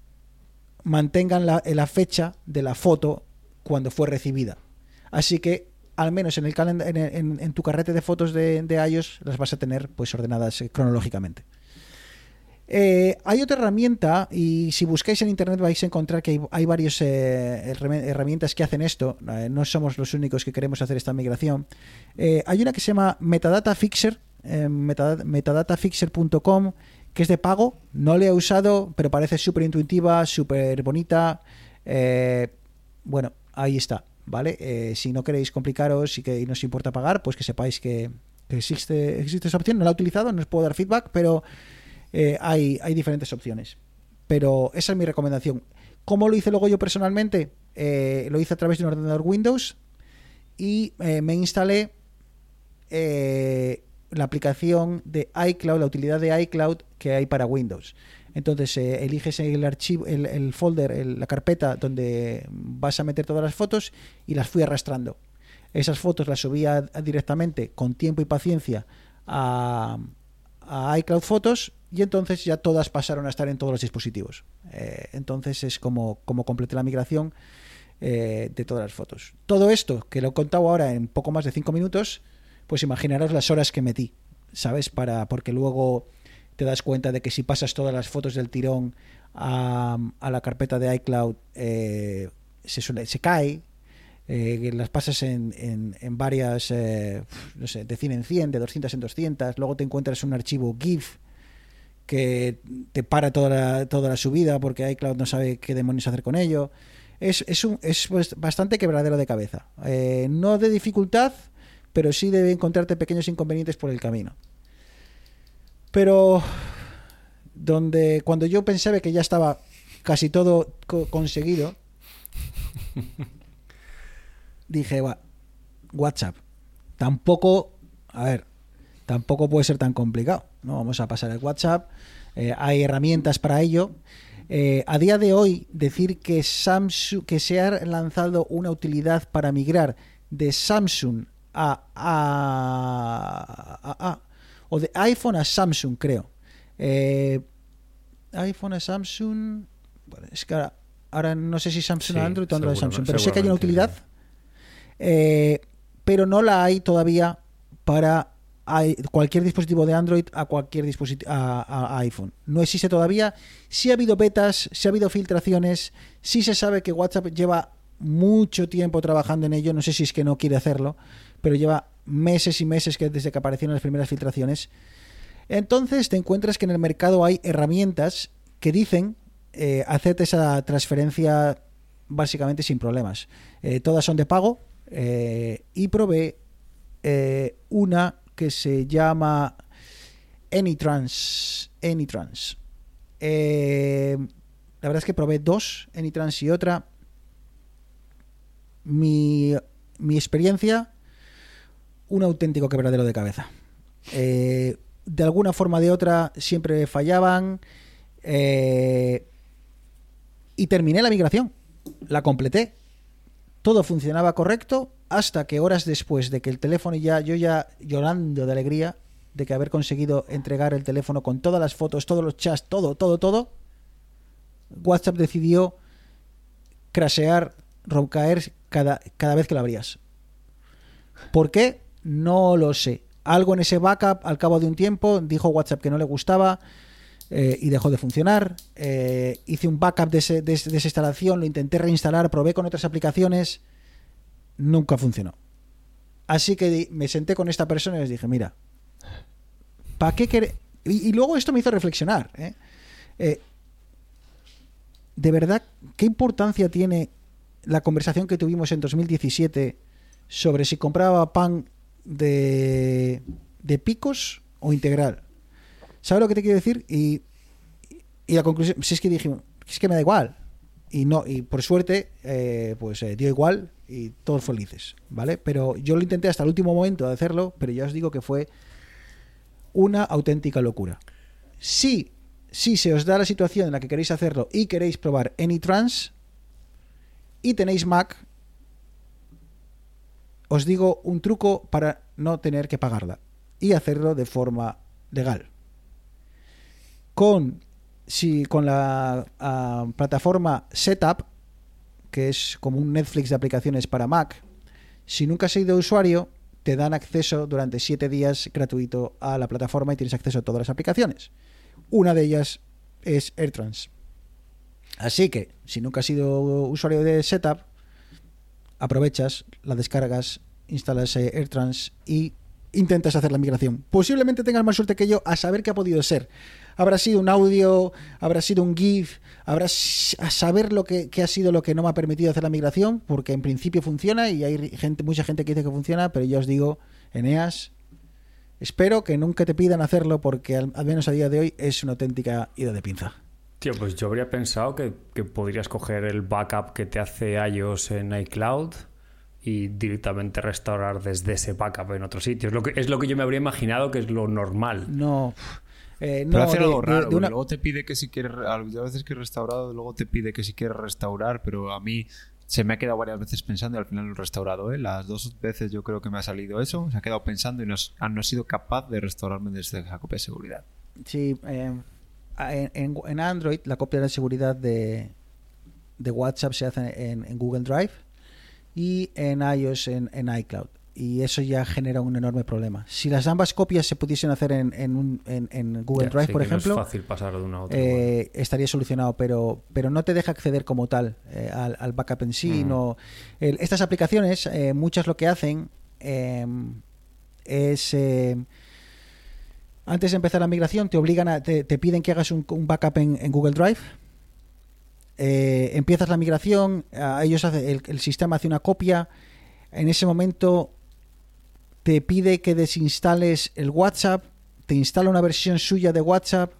mantengan la fecha de la foto cuando fue recibida. Así que al menos en el en, en- tu carrete de fotos de, de iOS las vas a tener pues ordenadas eh, cronológicamente. Eh, hay otra herramienta y si buscáis en internet vais a encontrar que hay, hay varias eh, herrami- herramientas que hacen esto. No somos los únicos que queremos hacer esta migración. Hay una que se llama Metadata Fixer, metadata- metadatafixer.com, que es de pago. No le he usado, pero parece súper intuitiva, súper bonita. Bueno, ahí está, ¿vale? Eh, si no queréis complicaros y que no os importa pagar, pues que sepáis que, existe, existe esa opción. No la he utilizado, no os puedo dar feedback, pero eh, hay, hay diferentes opciones. Pero esa es mi recomendación. ¿Cómo lo hice luego yo personalmente? Eh, lo hice a través de un ordenador Windows y me instalé la aplicación de iCloud, la utilidad de iCloud que hay para Windows. Entonces eh, eliges el archivo, el, folder, la carpeta donde vas a meter todas las fotos y las fui arrastrando. Esas fotos las subía directamente con tiempo y paciencia a, a iCloud Fotos y entonces ya todas pasaron a estar en todos los dispositivos. Eh, entonces es como, como completé la migración eh, de todas las fotos. Todo esto, que lo he contado ahora en poco más de 5 minutos, pues imaginaros las horas que metí, ¿sabes? Para, porque luego te das cuenta de que si pasas todas las fotos del tirón a, la carpeta de iCloud, eh, se, cae, eh, las pasas en, varias, eh, no sé, de 100 en 100, de 200 en 200, luego te encuentras un archivo GIF que te para toda la, toda la subida porque iCloud no sabe qué demonios hacer con ello. Es, es, un- es bastante quebradero de cabeza. No de dificultad, pero sí de encontrarte pequeños inconvenientes por el camino. Pero donde cuando yo pensaba que ya estaba casi todo co- conseguido, dije, "Buah, WhatsApp, tampoco, a ver, tampoco puede ser tan complicado, ¿no? Vamos a pasar el WhatsApp, eh, hay herramientas para ello. Eh, a día de hoy, decir que Samsung, que se ha lanzado una utilidad para migrar de Samsung a, a- a- a- o de iPhone a Samsung, creo. Eh, iPhone a Samsung, bueno, es que ahora, ahora no sé si Samsung Sí, a Android o Android a Samsung, pero sé que hay una utilidad eh, pero no la hay todavía para cualquier dispositivo de Android a cualquier dispositivo a, a- a iPhone. No existe todavía. Sí ha habido betas, sí ha habido filtraciones, sí se sabe que WhatsApp lleva mucho tiempo trabajando en ello. No sé si es que no quiere hacerlo, pero lleva meses y meses que desde que aparecieron las primeras filtraciones. Entonces te encuentras que en el mercado hay herramientas que dicen eh, hacerte esa transferencia básicamente sin problemas. Eh, todas son de pago eh, y probé una que se llama Anytrans. Anytrans. La verdad es que probé dos, Anytrans y otra. Mi, mi experiencia, un auténtico quebradero de cabeza. Eh, de alguna forma o de otra siempre fallaban. eh, y terminé la migración. La completé. Todo funcionaba correcto hasta que horas después de que el teléfono ya, yo ya llorando de alegría de que haber conseguido entregar el teléfono con todas las fotos, todos los chats, todo, todo, todo, WhatsApp decidió crashear, romper cada, cada vez que lo abrías. ¿Por qué? No lo sé. Algo en ese backup, al cabo de un tiempo, dijo WhatsApp que no le gustaba eh, y dejó de funcionar. Eh, hice un backup de, ese- de esa instalación, lo intenté reinstalar, probé con otras aplicaciones, nunca funcionó. Así que me senté con esta persona y les dije, mira, ¿para qué querer? Y, luego esto me hizo reflexionar. Eh, de verdad, ¿qué importancia tiene la conversación que tuvimos en 2017 sobre si compraba pan de, de picos o integral? ¿Sabes lo que te quiero decir? Y, y la conclusión, si es que dijimos, es que me da igual. y no y por suerte eh, pues eh, dio igual y todos felices vale pero yo lo intenté hasta el último momento de hacerlo pero ya os digo que fue una auténtica locura si si se os da la situación en la que queréis hacerlo y queréis probar AnyTrans y tenéis Mac os digo un truco para no tener que pagarla y hacerlo de forma legal con si con la ah, plataforma Setup, que es como un Netflix de aplicaciones para Mac, si nunca has sido usuario, te dan acceso durante 7 días gratuito a la plataforma y tienes acceso a todas las aplicaciones. Una de ellas es AirTrans. Así que, si nunca has sido usuario de Setup, aprovechas, la descargas, instalas eh, AirTrans y intentas hacer la migración. Posiblemente tengas más suerte que yo a saber qué ha podido ser habrá sido un audio, habrá sido un GIF, habrá a saber lo que, ha sido lo que no me ha permitido hacer la migración, porque en principio funciona y hay gente, mucha gente que dice que funciona, pero ya os digo, Eneas, espero que nunca te pidan hacerlo porque al, menos a día de hoy es una auténtica ida de pinza. Tío, pues yo habría pensado que, podrías coger el backup que te hace iOS en iCloud y directamente restaurar desde ese backup en otro sitio. Es lo que, es lo que yo me habría imaginado que es lo normal. No, eh, Pero hace algo raro. Luego te pide que si quieres. A veces que he restaurado, luego te pide que si quieres restaurar, pero a mí se me ha quedado varias veces pensando y al final lo he restaurado. ¿eh? Las dos veces yo creo que me ha salido eso. Se ha quedado pensando y no, no he sido capaz de restaurarme desde esa copia de seguridad. Sí, eh, en, en, Android la copia de seguridad de, de WhatsApp se hace en, en Google Drive y en iOS en, en iCloud y eso ya genera un enorme problema. Si las ambas copias se pudiesen hacer en, en, Google Drive, por ejemplo, fácil pasar de una a otra. Eh, estaría solucionado, pero, pero no te deja acceder como tal eh, al, backup en sí. Mm. No, estas aplicaciones, eh, muchas lo que hacen em, es antes de empezar la migración te obligan a, te, piden que hagas un, backup en, Google Drive. empiezas la migración, ellos hace, el, el sistema hace una copia. En ese momento te pide que desinstales el WhatsApp, te instala una versión suya de WhatsApp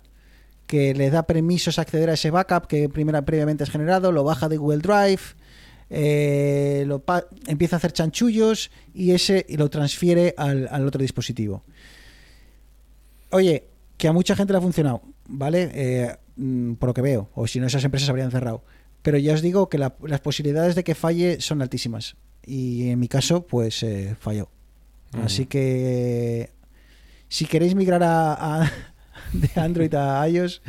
que le da permisos a acceder a ese backup que primera, previamente has generado, lo baja de Google Drive, eh, lo empieza a hacer chanchullos y ese y lo transfiere al, otro dispositivo. Oye, que a mucha gente le ha funcionado, ¿vale? Eh, mm, por lo que veo, o si no esas empresas habrían cerrado. Pero ya os digo que las posibilidades de que falle son altísimas. Y en mi caso, pues eh, falló. Así que si queréis migrar a, de Android a iOS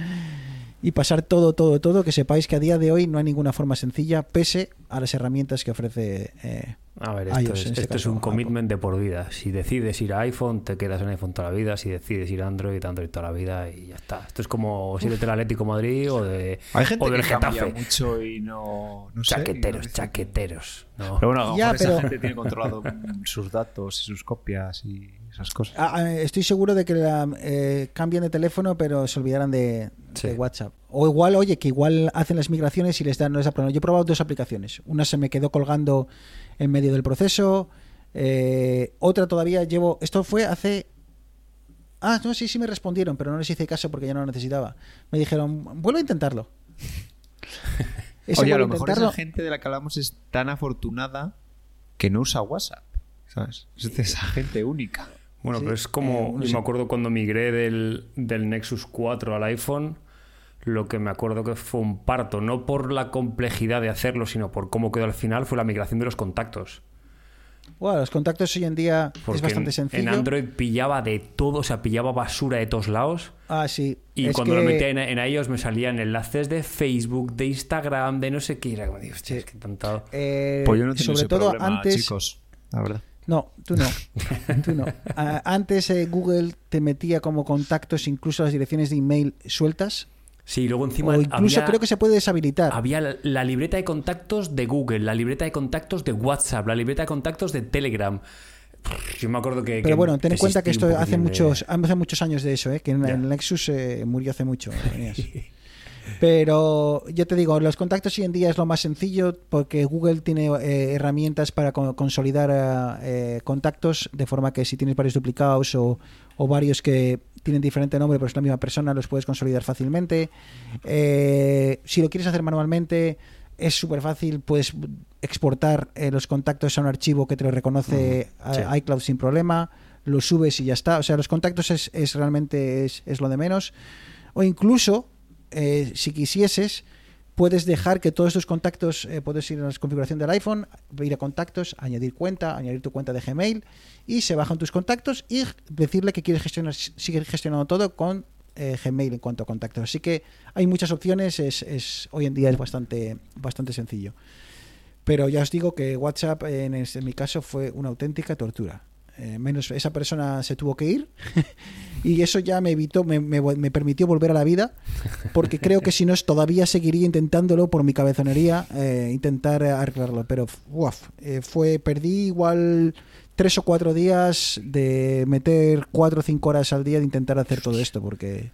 y pasar todo, todo, todo, que sepáis que a día de hoy no hay ninguna forma sencilla, pese a las herramientas que ofrece eh, a ver, esto, es, este esto es, un commitment de por vida. Si decides ir a iPhone, te quedas en iPhone toda la vida. Si decides ir a Android, Android toda la vida y ya está. Esto es como si eres del Atlético Madrid o, de, Hay gente o del que Getafe. mucho y no, no chaqueteros, sé, chaqueteros. Pero bueno, ya, esa gente tiene controlado sus datos y sus copias y esas cosas. Ah, ah, estoy seguro de que la, eh, cambian de teléfono, pero se olvidarán de, WhatsApp. O igual, oye, que igual hacen las migraciones y les dan esa problema. Yo he probado dos aplicaciones. Una se me quedó colgando en medio del proceso. Eh, otra todavía llevo. Esto fue hace. Ah, no, sí, sí me respondieron, pero no les hice caso porque ya no lo necesitaba. Me dijeron, vuelvo a intentarlo. Oye, a lo mejor esa gente de la que hablamos es tan afortunada que no usa WhatsApp. ¿Sabes? Es esa gente única. Bueno, pero es como. Eh, me acuerdo cuando migré del, del Nexus 4 al iPhone lo que me acuerdo que fue un parto, no por la complejidad de hacerlo, sino por cómo quedó al final, fue la migración de los contactos. Bueno, los contactos hoy en día es bastante sencillo. En Android pillaba de todo, o sea, pillaba basura de todos lados. Ah, sí. Y cuando lo metía en, en, ellos me salían enlaces de Facebook, de Instagram, de no sé qué. Era como, digo, hostia, es que tanto... Eh, pues yo no tengo sobre todo antes. Chicos, la verdad. No, tú no. tú no. antes eh, Google te metía como contactos incluso las direcciones de email sueltas Sí, luego encima. O incluso creo que se puede deshabilitar. Había la, libreta de contactos de Google, la libreta de contactos de WhatsApp, la libreta de contactos de Telegram. Yo me acuerdo que. Pero bueno, ten en cuenta que esto hace muchos, hace muchos años de eso, ¿eh? que en el Nexus eh, murió hace mucho. Pero yo te digo, los contactos hoy en día es lo más sencillo porque Google tiene eh, herramientas para consolidar eh, contactos de forma que si tienes varios duplicados o, varios que tienen diferente nombre pero es la misma persona, los puedes consolidar fácilmente. Eh, si lo quieres hacer manualmente, es súper fácil, puedes exportar eh, los contactos a un archivo que te lo reconoce sí. iCloud sin problema, lo subes y ya está. O sea, los contactos es, es realmente es, es lo de menos. O incluso, eh, si quisieses, puedes dejar que todos tus contactos, eh, puedes ir a la configuración del iPhone, ir a contactos, añadir cuenta, añadir tu cuenta de Gmail y se bajan tus contactos y decirle que quieres gestionar, seguir gestionando todo con eh, Gmail en cuanto a contactos. Así que hay muchas opciones, es, es- hoy en día es bastante, bastante sencillo. Pero ya os digo que WhatsApp en, es- en mi caso fue una auténtica tortura. Eh, menos esa persona se tuvo que ir y eso ya me evitó, me, me- me permitió volver a la vida porque creo que si no es todavía seguiría intentándolo por mi cabezonería eh, intentar arreglarlo. Pero uaf, eh, fue perdí igual tres o cuatro días de meter cuatro o cinco horas al día de intentar hacer todo esto porque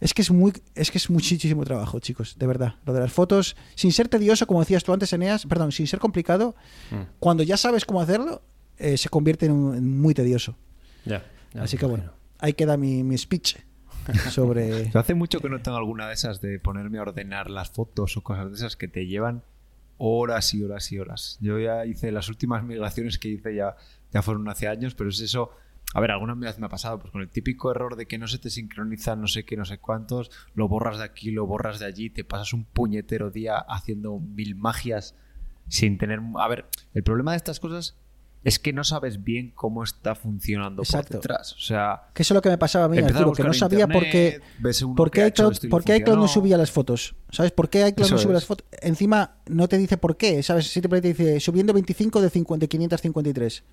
es que es muy es que es muchísimo trabajo chicos de verdad lo de las fotos sin ser tedioso como decías tú antes Eneas perdón sin ser complicado Mm. cuando ya sabes cómo hacerlo eh, se convierte en, un- en muy tedioso Ya, ya así que bueno ahí queda mi, mi speech sobre hace mucho que no tengo alguna de esas de ponerme a ordenar las fotos o cosas de esas que te llevan horas y horas y horas. Yo ya hice las últimas migraciones que hice ya, ya fueron hace años, pero es eso. A ver, alguna vez me ha pasado, pues con el típico error de que no se te sincroniza no sé qué, no sé cuántos, lo borras de aquí, lo borras de allí, te pasas un puñetero día haciendo mil magias sin tener... A ver, el problema de estas cosas es que no sabes bien cómo está funcionando Exacto. por detrás. O sea, que eso es lo que me pasaba a mí Arturo, que no sabía por qué internet, ¿Por qué, iCloud, no funcionó. subía las fotos? ¿Sabes por qué iCloud Eso no sube es. las fotos? Encima no te dice por qué, ¿sabes? Siempre te dice subiendo 25 de, 50, de 553.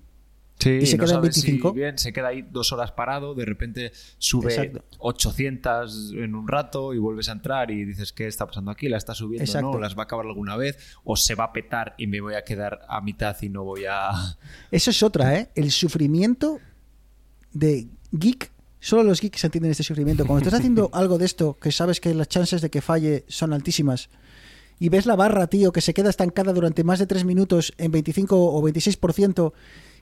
Sí, y se no queda en sabes si 25. bien, se queda ahí dos horas parado, de repente sube Exacto. 800 en un rato y vuelves a entrar y dices, ¿qué está pasando aquí? ¿La está subiendo? Exacto. ¿No? ¿Las va a acabar alguna vez? ¿O se va a petar y me voy a quedar a mitad y no voy a...? Eso es otra, ¿eh? El sufrimiento de geek. Solo los geeks entienden este sufrimiento. Cuando estás haciendo algo de esto, que sabes que las chances de que falle son altísimas, y ves la barra, tío, que se queda estancada durante más de 3 minutos en 25 o 26%,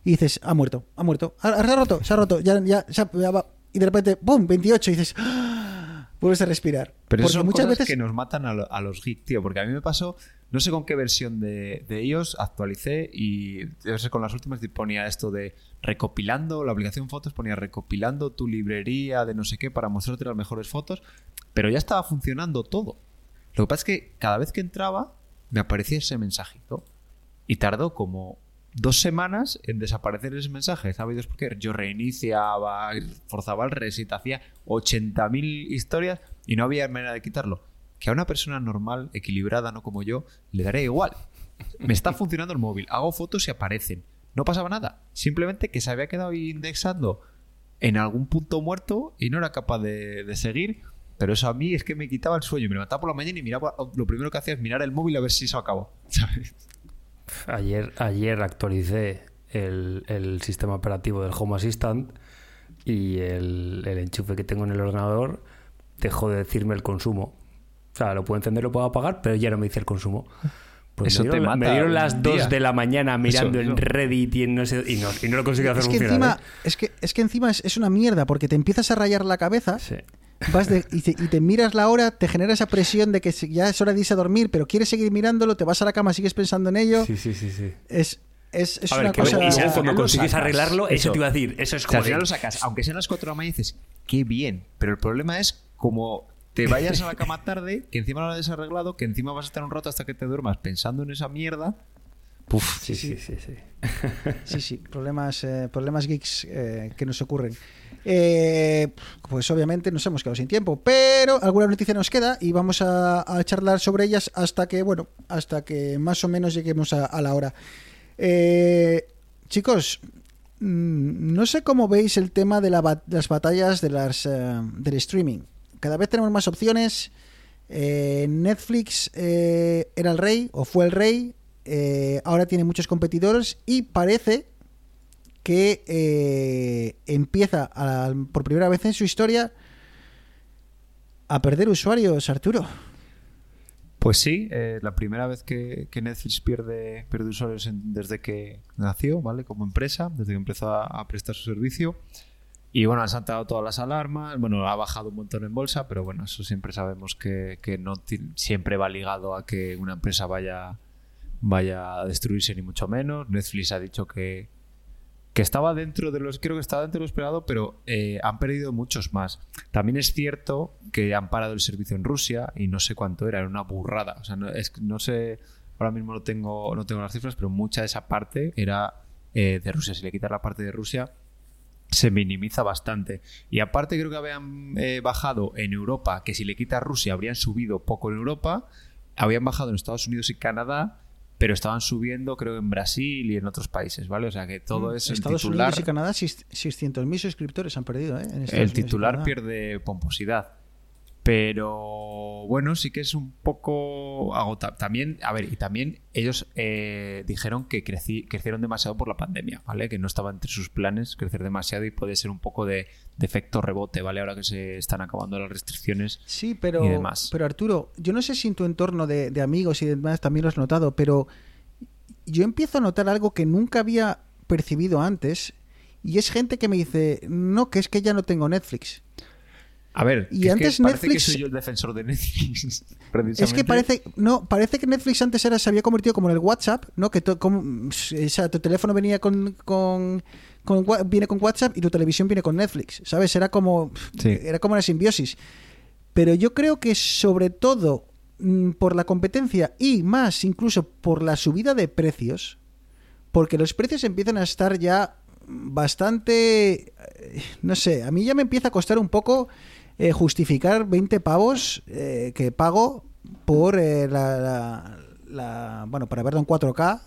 y dices, ha muerto, ha muerto, ha, ha roto, se ha roto, ya, ya, se ha- ya va. Y de repente, ¡pum! 28, y dices, ¡ah! vuelves a respirar. Pero eso son muchas cosas veces. que nos matan a, lo- a los geeks, tío. Porque a mí me pasó, no sé con qué versión de, de ellos actualicé y yo sé, con las últimas ponía esto de recopilando, la aplicación fotos ponía recopilando tu librería de no sé qué para mostrarte las mejores fotos, pero ya estaba funcionando todo. Lo que pasa es que cada vez que entraba me aparecía ese mensajito y tardó como dos semanas en desaparecer ese mensaje. ¿Sabéis por qué? Yo reiniciaba, forzaba el reset, hacía 80.000 historias y no había manera de quitarlo. Que a una persona normal, equilibrada, no como yo, le daría igual. Me está funcionando el móvil, hago fotos y aparecen. No pasaba nada. Simplemente que se había quedado indexando en algún punto muerto y no era capaz de, de seguir. Pero eso a mí es que me quitaba el sueño. Me levantaba por la mañana y miraba, lo primero que hacía es mirar el móvil a ver si eso acabó. ¿sabes? Ayer, ayer actualicé el, el sistema operativo del Home Assistant y el, el enchufe que tengo en el ordenador dejó de decirme el consumo. O sea, lo puedo encender, lo puedo apagar, pero ya no me dice el consumo. Pues Eso me te dieron, me mata dieron un las día. 2 de la mañana mirando Eso, en. Reddit y, en no sé, y, no, y no lo consigo hacer Es que funcionar. encima, es que, es que encima es, es una mierda, porque te empiezas a rayar la cabeza ¿eh? Sí. Vas de- y, te, y te miras la hora, te genera esa presión de que si- ya es hora de irse a dormir, pero quieres seguir mirándolo, te vas a la cama, sigues pensando en ello. sí, sí, sí, sí. Es, es, es una cosa. luego- y cuando consigues sacas. arreglarlo, eso. Eso. te iba a decir, eso es O sea, al final lo sacas, aunque sean las 4 de la mañana, dices, qué bien. Pero el problema es como te vayas a la cama tarde, que encima lo has desarreglado, que encima vas a estar un rato hasta que te duermas pensando en esa mierda. Puf, Sí, sí, sí, sí. Sí, sí, problemas, eh, problemas geeks eh, que nos ocurren. Eh, pues obviamente nos hemos quedado sin tiempo, pero alguna noticia nos queda y vamos a, charlar sobre ellas hasta que, bueno, hasta que más o menos lleguemos a, la hora. Eh, chicos, mm, no sé cómo veis el tema de las batallas de las, eh, del streaming. Cada vez tenemos más opciones. Netflix era el rey o fue el rey. ahora tiene muchos competidores y parece que eh, empieza por primera vez en su historia a perder usuarios, Arturo. Pues sí, eh, la primera vez que, Netflix pierde, pierde usuarios desde que nació, ¿vale? Como empresa, desde que empezó a, a prestar su servicio. Y bueno, han saltado todas las alarmas. Bueno, ha bajado un montón en bolsa, pero bueno, eso siempre sabemos que, que no siempre va ligado a que una empresa vaya, vaya a destruirse, ni mucho menos. Netflix ha dicho que, que estaba dentro de los. Creo que estaba dentro de lo esperado, pero eh, han perdido muchos más. También es cierto que han parado el servicio en Rusia y no sé cuánto era, era una burrada. O sea, no, es, no sé. Ahora mismo no tengo, no tengo las cifras, pero mucha de esa parte era eh, de Rusia. Si le quitas la parte de Rusia, se minimiza bastante. Y aparte creo que habían eh, bajado en Europa, que si le quitas Rusia habrían subido poco en Europa, habían bajado en Estados Unidos y Canadá, pero estaban subiendo creo en Brasil y en otros países, ¿vale? O sea que todo es el Mm, Estados titular. Unidos y Canadá, seis- 600.000 suscriptores han perdido, ¿eh? En Estados El titular pierde pomposidad. Pero bueno, sí que es un poco agotable. También, a ver, y también ellos eh, dijeron que creci- crecieron demasiado por la pandemia, ¿vale? Que no estaba entre sus planes crecer demasiado y puede ser un poco de, de efecto rebote, ¿vale? Ahora que se están acabando las restricciones. Sí, pero, y demás. pero Arturo, yo no sé si en tu entorno de, de amigos y demás también lo has notado, pero yo empiezo a notar algo que nunca había percibido antes y es gente que me dice, no, que es que ya no tengo Netflix. A ver, Y es antes que parece Netflix- que soy yo el defensor de Netflix. Es que parece, no, parece que Netflix antes era, se había convertido como en el WhatsApp, ¿no? Que to- como- o sea, tu teléfono venía con, con, con viene con WhatsApp y tu televisión viene con Netflix, ¿sabes? Era como, Sí. era como una simbiosis. Pero yo creo que sobre todo mm, por la competencia y más incluso por la subida de precios, porque los precios empiezan a estar ya bastante, eh, no sé, a mí ya me empieza a costar un poco eh, justificar 20 pavos eh, que pago por eh, la, la- la- bueno, para verlo en 4K.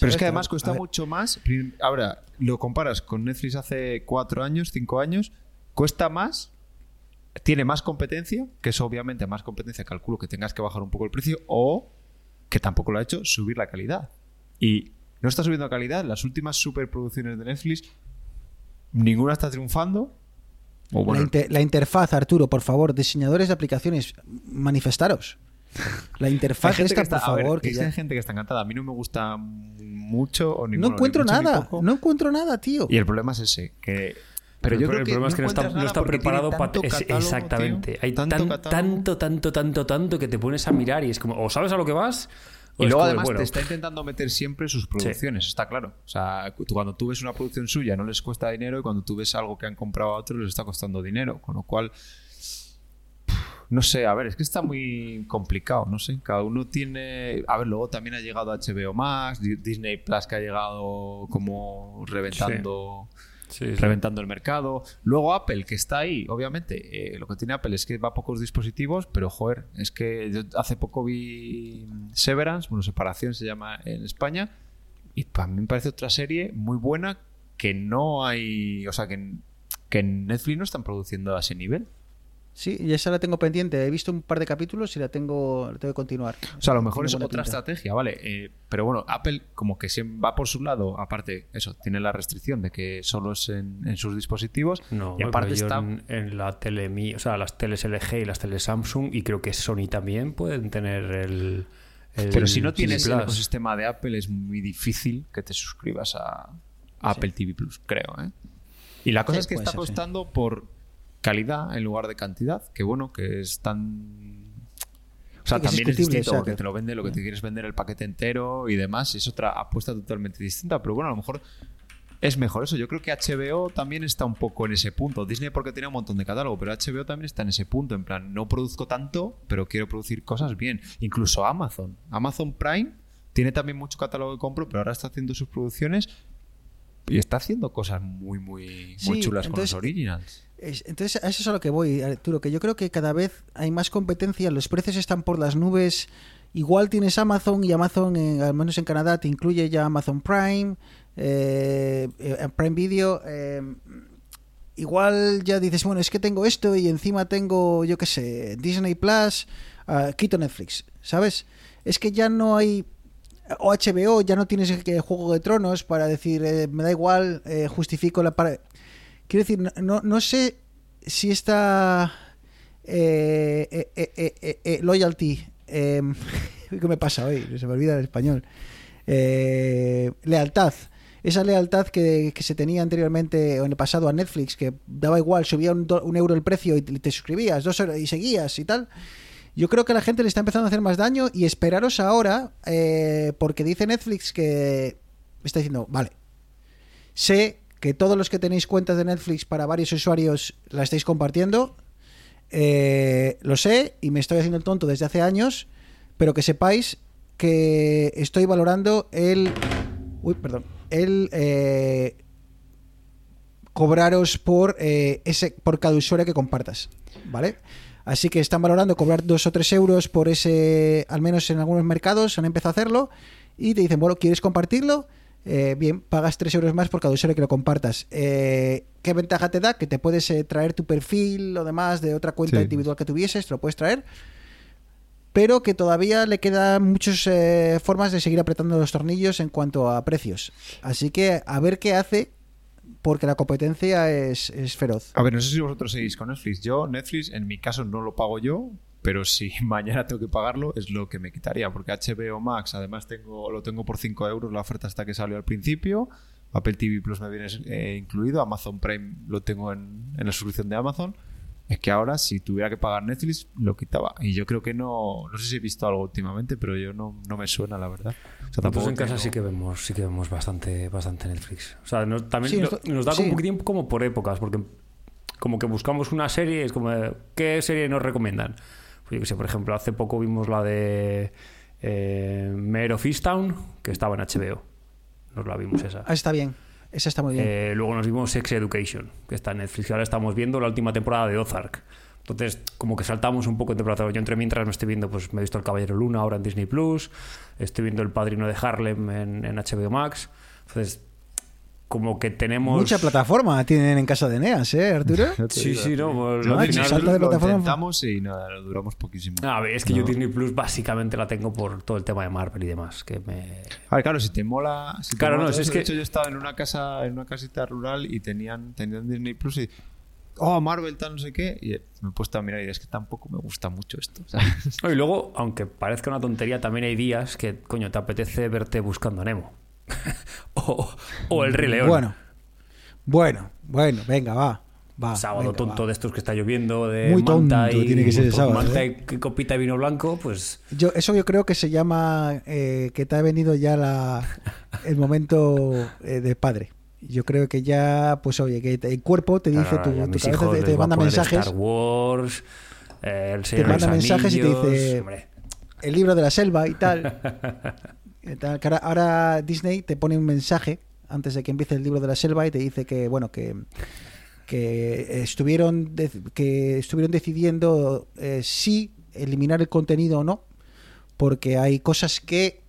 Pero es que además cuesta mucho más. Ahora, lo comparas con Netflix hace cuatro años, cinco años, cuesta más, tiene más competencia, que es obviamente más competencia, calculo que tengas que bajar un poco el precio, o que tampoco lo ha hecho, subir la calidad. Y no está subiendo la calidad, las últimas superproducciones de Netflix, ninguna está triunfando. O la, interfaz, Arturo, por favor, diseñadores de aplicaciones, manifestaros. La interfaz esta, está, por ver, favor, que ya- hay gente que está encantada. A mí no me gusta mucho o No ni encuentro mucho nada, no encuentro nada, tío. Y el problema es ese, que... Pero yo el, creo el que problema es que no está, no preparado para... catálogo, exactamente. tío, Hay tanto tan- tanto, tanto, tanto, tanto que te pones a mirar y es como, o sabes a lo que vas, Y luego además bueno, te está intentando meter siempre sus producciones, está claro. O sea, tú- cuando tú ves una producción suya no les cuesta dinero y cuando tú ves algo que han comprado a otros les está costando dinero. Con lo cual, no sé, a ver, es que está muy complicado, no sé. Cada uno tiene... A ver, luego también ha llegado HBO Max, Di- Disney Plus que ha llegado como reventando... sí, sí. reventando el mercado. Luego Apple, que está ahí, obviamente. eh, lo que tiene Apple es que va a pocos dispositivos, pero joder, es que yo hace poco vi Severance, bueno, Separación se llama en España, y para mí me parece otra serie muy buena que no hay, o sea, que que en Netflix no están produciendo a ese nivel. Sí, y esa la tengo pendiente. He visto un par de capítulos y la tengo, la tengo que continuar. O sea, a lo mejor Tiene es otra pinta. estrategia, ¿vale? Eh, pero bueno, Apple como que siempre va por su lado, aparte, eso, tiene la restricción de que solo es en, en sus dispositivos, No, y aparte está... en, en la tele mi- o sea, las teles LG y las teles Samsung y creo que Sony también pueden tener el, el Pero si no tienes el ecosistema de Apple, es muy difícil que te suscribas a Apple TV Plus, creo. ¿eh? Y la cosa Sí, es que está ser, costando por calidad en lugar de cantidad, que bueno, que es tan... O sea, Sí, que es también es distinto o sea, porque que- te lo vende lo que te quieres vender el paquete entero y demás, es otra apuesta totalmente distinta, pero bueno, a lo mejor es mejor eso. Yo creo que HBO también está un poco en ese punto. Disney porque tiene un montón de catálogo, pero HBO también está en ese punto. En plan, no produzco tanto, pero quiero producir cosas bien. Incluso Amazon. Amazon Prime tiene también mucho catálogo de compro, pero ahora está haciendo sus producciones y está haciendo cosas muy, muy, muy Sí, chulas entonces, con los originals. Es- Entonces, a eso es a lo que voy, Arturo, que yo creo que cada vez hay más competencia, los precios están por las nubes. Igual tienes Amazon y Amazon, eh, al menos en Canadá, te incluye ya Amazon Prime, eh, eh, Prime Video. eh, igual ya dices, bueno, es que tengo esto y encima tengo, yo qué sé, Disney Plus, ah, quito Netflix, ¿sabes? Es que ya no hay o HBO, ya no tienes que Juego de Tronos para decir, eh, me da igual, eh, justifico la... Para... Quiero decir, no, no, sé si esta eh, eh, eh, eh, eh, loyalty, eh, ¿qué me pasa hoy? Se me olvida el español. Lealtad esa lealtad que, que se tenía anteriormente o en el pasado a Netflix, que daba igual, subía un, euro el precio y te suscribías, dos horas y seguías y tal. Yo creo que a la gente le está empezando a hacer más daño y esperaros ahora, porque dice Netflix que está diciendo, vale, sé que todos los que tenéis cuentas de Netflix para varios usuarios la estáis compartiendo, eh, lo sé y me estoy haciendo el tonto desde hace años, pero que sepáis que estoy valorando el... Uy, perdón. El... eh, cobraros por eh, ese por cada usuario que compartas, ¿vale? Así que están valorando cobrar dos o tres euros por ese, al menos en algunos mercados han empezado a hacerlo y te dicen, bueno, ¿quieres compartirlo? Eh, bien, pagas tres euros más por cada usuario que lo compartas. Eh, ¿Qué ventaja te da? Que te puedes eh, traer tu perfil o demás de otra cuenta Sí. individual que tuvieses, te lo puedes traer pero que todavía le quedan muchas formas de seguir apretando los tornillos en cuanto a precios. Así que a ver qué hace, porque la competencia es, es feroz. A ver, no sé si vosotros seguís con Netflix. Yo, Netflix, en mi caso, no lo pago yo, pero si mañana tengo que pagarlo, es lo que me quitaría. Porque HBO Max, además, tengo lo tengo por 5 euros, la oferta hasta que salió al principio. Apple TV Plus me viene eh, incluido. Amazon Prime lo tengo en, en la suscripción de Amazon. Es que ahora, si tuviera que pagar Netflix, lo quitaba. Y yo creo que no. No sé si he visto algo últimamente, pero yo no, no me suena, la verdad. O sea, Nosotros tampoco en casa tengo- sí que vemos, sí que vemos bastante, bastante Netflix. O sea, nos, también Sí, nos, da sí. un poquitín como por épocas, porque como que buscamos una serie, es como, ¿qué serie nos recomiendan? Pues yo que sé, por ejemplo, hace poco vimos la de eh, Mayor of Easttown, que estaba en HBO. Nos la vimos esa. Ah, está bien, esa está muy bien. Eh, luego nos vimos Sex Education, que está en Netflix. y Ahora estamos viendo la última temporada de Ozark. Entonces, como que saltamos un poco en temporada. Yo entre mientras me estoy viendo, pues me he visto El Caballero Luna ahora en Disney Plus. Estoy viendo El Padrino de Harlem en, en HBO Max. Entonces, como que tenemos. Mucha plataforma tienen en casa de Neas, ¿eh, Arturo? Sí, sí, no. pues, Yo Disney final- salta de lo plataforma. intentamos y nada, lo duramos poquísimo. A ver, es que yo No. Disney Plus básicamente la tengo por todo el tema de Marvel y demás. Que me. A ver, claro, si te mola. Si te Claro, mola no, todo es eso, que- De hecho, yo estaba en una casa, en una casita rural y tenían, tenían Disney Plus y. Oh, Marvel, tal, no sé qué. Y me he puesto a mirar y es que tampoco me gusta mucho esto. ¿sabes? No, y luego, aunque parezca una tontería, también hay días que, coño, te apetece verte buscando a Nemo. o, o El Rey León. Bueno, bueno, bueno, venga, va. va sábado venga, tonto va. de estos que está lloviendo de Muy manta tonto y, tiene que ser el sábado, manta ¿eh? y copita de vino blanco, pues Yo, eso yo creo que se llama eh, que te ha venido ya la, el momento eh, de padre. Yo creo que ya, pues oye, que te- el cuerpo te dice, claro, tu, tu cabeza hijos te, te manda mensajes, Star Wars, el Señor de manda mensajes y te dice- hombre. el libro de la selva y tal. Que ahora, Disney te pone un mensaje antes de que empiece el libro de la selva y te dice que, bueno, que que estuvieron que estuvieron decidiendo eh, si eliminar el contenido o no porque hay cosas que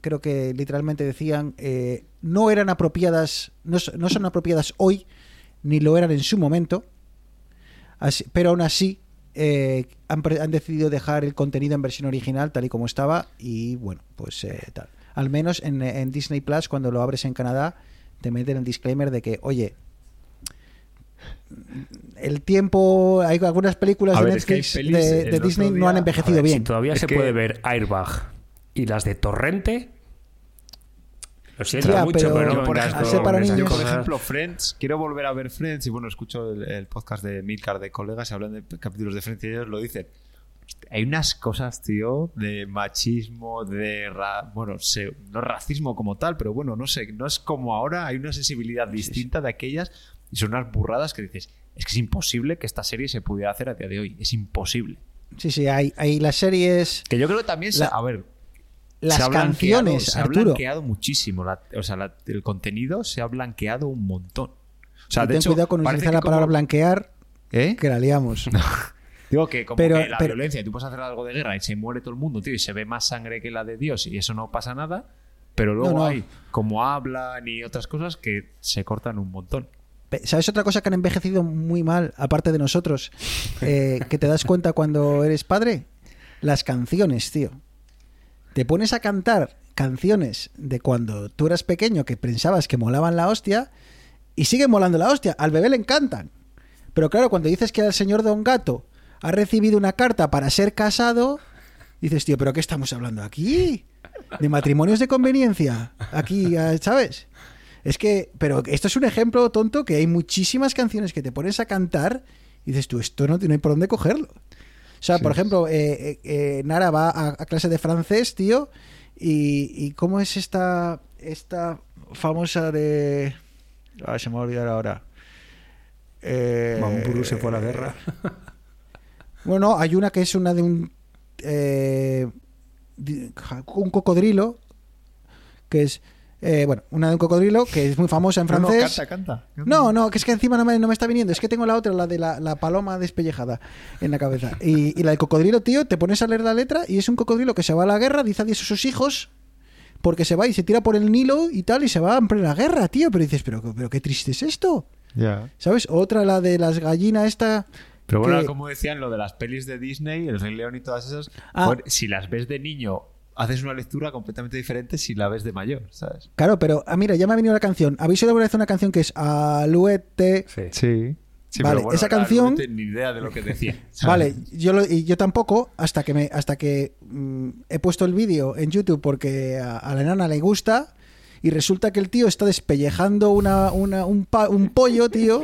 creo que literalmente decían eh, no eran apropiadas no, no son apropiadas hoy ni lo eran en su momento pero aún así eh, han, han decidido dejar el contenido en versión original tal y como estaba y bueno pues eh, tal al menos en, en Disney Plus cuando lo abres en Canadá te meten el disclaimer de que oye el tiempo hay algunas películas de es que Netflix pelis, de, Disney no día- han a envejecido ver, bien Si todavía Es se que- puede ver Airbag y las de Torrente. Lo siento Ya, mucho, pero- pero, no por para niños- yo, por ejemplo, Friends, quiero volver a ver Friends y bueno, escucho el, el podcast de Milcar de colegas y hablan de capítulos de Friends y ellos lo dicen. Hay unas cosas, tío, de machismo, de... ra- bueno, sé, no racismo como tal, pero bueno, no sé, no es como ahora, hay una sensibilidad distinta de aquellas y son unas burradas que dices, es que es imposible que esta serie se pudiera hacer a día de hoy, es imposible. sí sí hay, hay las series Que yo creo que también, se- La- a ver, las se ha blanqueado- canciones se ha Arturo blanqueado muchísimo. la- o sea, la- el contenido se ha blanqueado un montón. O sea, Y de ten hecho, cuidado con utilizar la palabra como- blanquear ¿Eh? que la liamos Digo que como Pero- que la pero- violencia, tú puedes hacer algo de guerra y se muere todo el mundo, tío, y se ve más sangre que la de Dios y eso no pasa nada. Pero luego No, no. hay como hablan y otras cosas que se cortan un montón. ¿Sabes otra cosa que han envejecido muy mal, aparte de nosotros, eh, que te das cuenta cuando eres padre? Las canciones, tío. Te pones a cantar canciones de cuando tú eras pequeño que pensabas que molaban la hostia y siguen molando la hostia. Al bebé le encantan. Pero claro, cuando dices que el señor Don Gato ha recibido una carta para ser casado, dices, tío, ¿pero qué estamos hablando aquí? ¿De matrimonios de conveniencia? Aquí, ¿sabes? Es que, pero esto es un ejemplo tonto que hay muchísimas canciones que te pones a cantar y dices tú, esto no, no hay por dónde cogerlo. O sea, por ejemplo, eh, eh, eh, Nara va a, a clase de francés, tío, y, y ¿cómo es esta, esta famosa de... Ah, se me va a olvidar ahora. Eh, se fue a la guerra. Bueno, hay una que es una de un un cocodrilo que es eh, bueno, una de un cocodrilo que es muy famosa en No, no, francés. canta, canta. No, no, que es que encima no me, no me está viniendo. Es que tengo la otra, la de la, la paloma despellejada en la cabeza. Y, y la del cocodrilo, tío, te pones a leer la letra y es un cocodrilo que se va a la guerra, dice adiós a sus hijos, porque se va y se tira por el Nilo y tal, y se va en plena guerra, tío. Pero dices, pero, pero qué triste es esto. Ya. ¿Sabes? Otra, la de las gallinas, esta. Pero bueno, que- como decían, lo de las pelis de Disney, El Rey León y todas esas, Ah. joder, si las ves de niño, haces una lectura completamente diferente si la ves de mayor, ¿sabes? Claro, pero ah, mira, ya me ha venido la canción. ¿Habéis oído alguna vez una canción que es Aluete? Sí. Sí. Sí, Vale, pero bueno, esa canción- No tengo ni idea de lo que decía. Vale, yo lo- y yo tampoco hasta que me hasta que mm, he puesto el vídeo en YouTube porque a, a la enana le gusta y resulta que el tío está despellejando una, una- un, pa- un pollo, tío.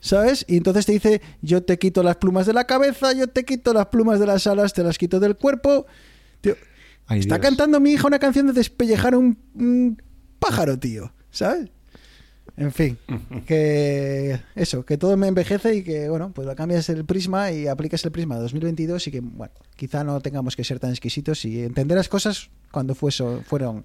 ¿Sabes? Y entonces te dice, yo te quito las plumas de la cabeza, yo te quito las plumas de las alas, te las quito del cuerpo. Tío, Ay, está Dios. cantando mi hija una canción de despellejar un, un pájaro, tío. ¿Sabes? En fin, que eso, que todo me envejece y que, bueno, pues cambias el prisma y aplicas el prisma de 2022 y que, bueno, quizá no tengamos que ser tan exquisitos y entender las cosas cuando fueso- fueron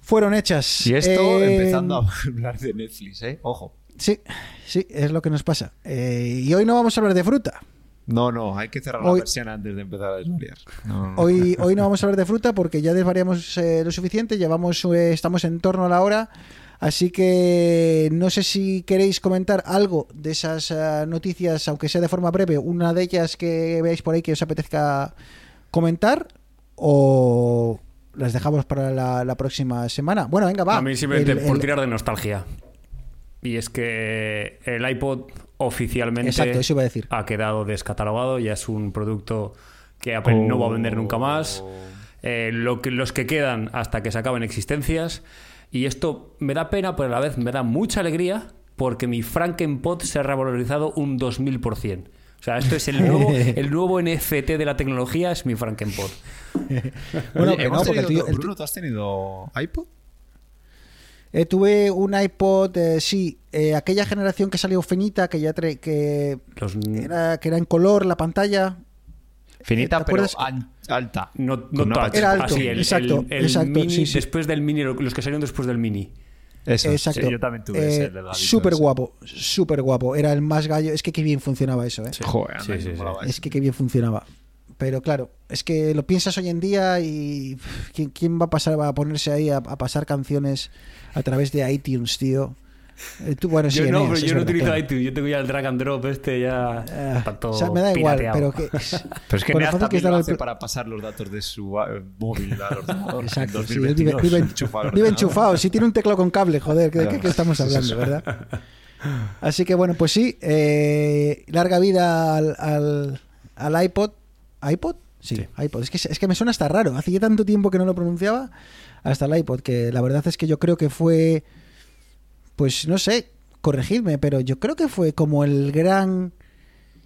fueron hechas. Y esto Eh, empezando a hablar de Netflix, ¿eh? Ojo. Sí, sí, es lo que nos pasa. Eh, y hoy no vamos a hablar de fruta. No, no, hay que cerrar Hoy- la persiana antes de empezar a desvariar. No, no. Hoy, hoy no vamos a hablar de fruta porque ya desvariamos eh, lo suficiente, llevamos, eh, estamos en torno a la hora, así que no sé si queréis comentar algo de esas eh, noticias, aunque sea de forma breve, una de ellas que veáis por ahí que os apetezca comentar o las dejamos para la, la próxima semana. Bueno, venga, va. A mí simplemente El- por el- tirar de nostalgia. Y es que el iPod oficialmente Exacto, eso iba a decir. ha quedado descatalogado, ya es un producto que Apple no va a vender nunca más. Eh, lo que, los que quedan hasta que se acaben existencias. Y esto me da pena, pero a la vez me da mucha alegría porque mi Frankenpot se ha revalorizado un 2000%. O sea, esto es el nuevo, el nuevo NFT de la tecnología, es mi Frankenpot. Bueno, Oye, no, porque el tenido- tío- el Bruno, ¿tú has tenido iPod? Eh, tuve un iPod, eh, sí, eh, aquella generación que salió finita, que ya que Los, era, que era en color la pantalla. Finita, ¿Te pero an- alta. No, no touch. Era alto, así, el, exacto, el- el exacto, mini, sí, sí. después del mini, los que salieron después del mini. Eso. Exacto. Sí, yo también tuve ese Eh, Súper guapo, súper guapo. Era el más gallo. Es que qué bien funcionaba eso, ¿eh? Joder, Sí, mí sí, Es que qué bien funcionaba. Pero claro, es que lo piensas hoy en día y ¿quién, quién va a pasar va a ponerse ahí a, a pasar canciones a través de iTunes, tío? Eh, tú, bueno, sí, yo no, pero yo no utilizo claro. iTunes, yo tengo ya el drag and drop este ya está todo o sea, me da igual, pero que Pero es que que lo el hace pl- para pasar los datos de su móvil al ordenador. Exacto, En sí, él vive, 2022, vive- enchufado vive enchufado. Si tiene un teclado con cable, joder, ¿de qué, estamos es hablando, verdad? Así que bueno, pues sí, eh, larga vida al, al, al iPod. ¿iPod? Sí, Sí. iPod. Es que, es que me suena hasta raro. Hace ya tanto tiempo que no lo pronunciaba hasta el iPod, que la verdad es que yo creo que fue, pues no sé, corregidme, pero yo creo que fue como el gran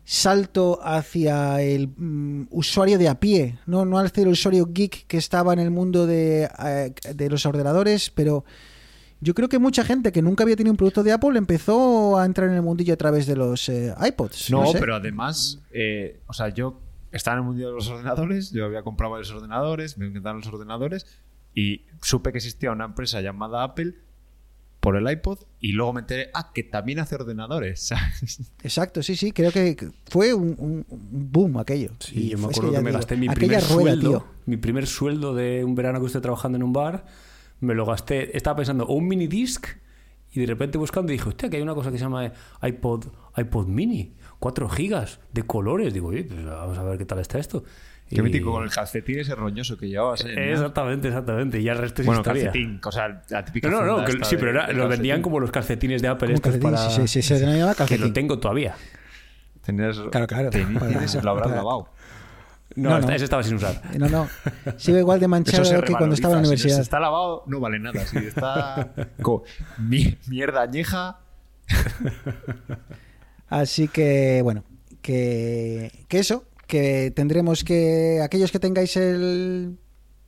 salto hacia el mm, usuario de a pie, no, no hacia el usuario geek que estaba en el mundo de, eh, de los ordenadores, pero yo creo que mucha gente que nunca había tenido un producto de Apple empezó a entrar en el mundillo a través de los eh, iPods. No, sé. pero además, eh, o sea, yo estaba en el mundo de los ordenadores, yo había comprado varios ordenadores, me encantaban los ordenadores y supe que existía una empresa llamada Apple por el iPod y luego me enteré, ah, que también hace ordenadores. ¿sabes? Exacto, sí, sí, creo que fue un, boom aquello. Sí, Y yo me acuerdo que, me digo, gasté mi primer rueda, sueldo, tío. mi primer sueldo de un verano que estuve trabajando en un bar, me lo gasté, estaba pensando, o un mini disc, y de repente buscando dije, hostia, que hay una cosa que se llama iPod, iPod mini, 4 gigas de colores. Digo, oye, pues vamos a ver qué tal está esto. Qué Y- mítico con el calcetín ese roñoso que llevabas. Exactamente, exactamente. Y ya el resto es Bueno, historia. calcetín, o sea, la típica No, no, no, que- sí, de- pero era- lo vendían calcetín. como los calcetines de Apple Como estos calcetín, para... sí, sí, sí, se denominaba que calcetín. lo tengo todavía. Tenías, Claro, claro. Lo habrás para- lavado. No, No, no. ese estaba sin usar. No, no. Sigo igual de manchado que cuando estaba en la revaloriza. Si universidad. está lavado, no vale nada. Si está co- mi- mierda añeja, Así que, bueno, que, eso, que tendremos que, aquellos que tengáis el,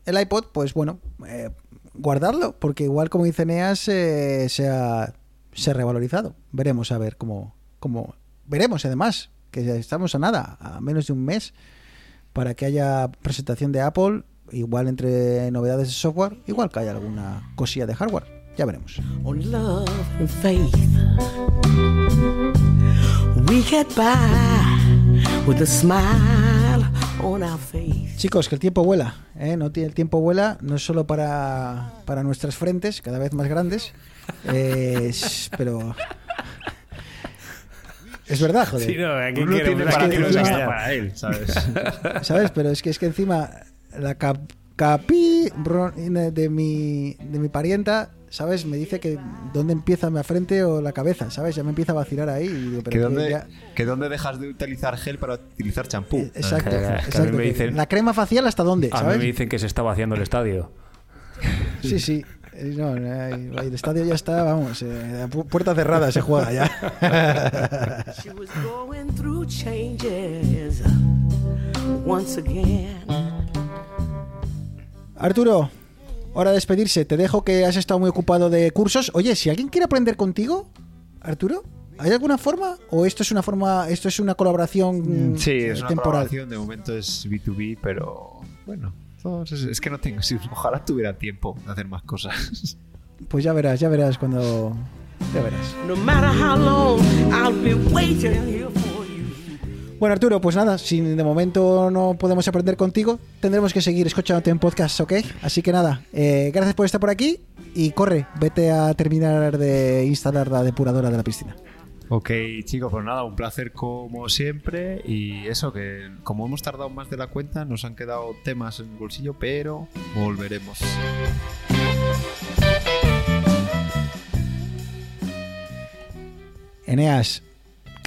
el iPod, pues bueno, eh, guardarlo, porque igual como dice Neas, eh, se, ha, revalorizado. Veremos a ver cómo, cómo, veremos además, que estamos a nada, a menos de un mes, para que haya presentación de Apple, igual entre novedades de software, igual que haya alguna cosilla de hardware. Ya veremos. We get by with a smile on our face. Chicos, que el tiempo vuela, ¿eh? No el tiempo vuela, no es solo para, para nuestras frentes, cada vez más grandes, eh, pero es verdad, joder. Sí, no, aquí uno quiere- para que para él, ¿sabes? ¿Sabes? Pero es que es que encima la cap- capi de mi de mi parienta, ¿sabes? Me dice que dónde empieza la frente o la cabeza, ¿sabes? Ya me empieza a vacilar ahí. y digo, pero que, que dónde, ya- que dónde dejas de utilizar gel para utilizar champú. eh, Exacto, que a mí exacto. me dicen- La crema facial hasta dónde, A mí me dicen que se está vaciando el estadio. Sí, sí. Eh, No, eh, el estadio ya está, vamos, eh, puerta cerrada se juega ya. She was going through changes once again. Arturo, hora de despedirse. Te dejo que has estado muy ocupado de cursos. Oye, si alguien quiere aprender contigo, Arturo, ¿hay alguna forma? ¿O esto es una forma, esto es una colaboración Sí, es una temporal? colaboración, de momento es B2B, pero bueno, es que no tengo, si, ojalá tuviera tiempo de hacer más cosas. Pues ya verás, ya verás cuando. Ya verás. No Bueno, Arturo, pues nada, si de momento no podemos aprender contigo, tendremos que seguir escuchándote en podcast, ¿ok? Así que nada, eh, gracias por estar por aquí y corre, vete a terminar de instalar la depuradora de la piscina. Ok, chicos, pues nada, un placer como siempre. Y eso, que como hemos tardado más de la cuenta, nos han quedado temas en el bolsillo, pero volveremos. Eneas,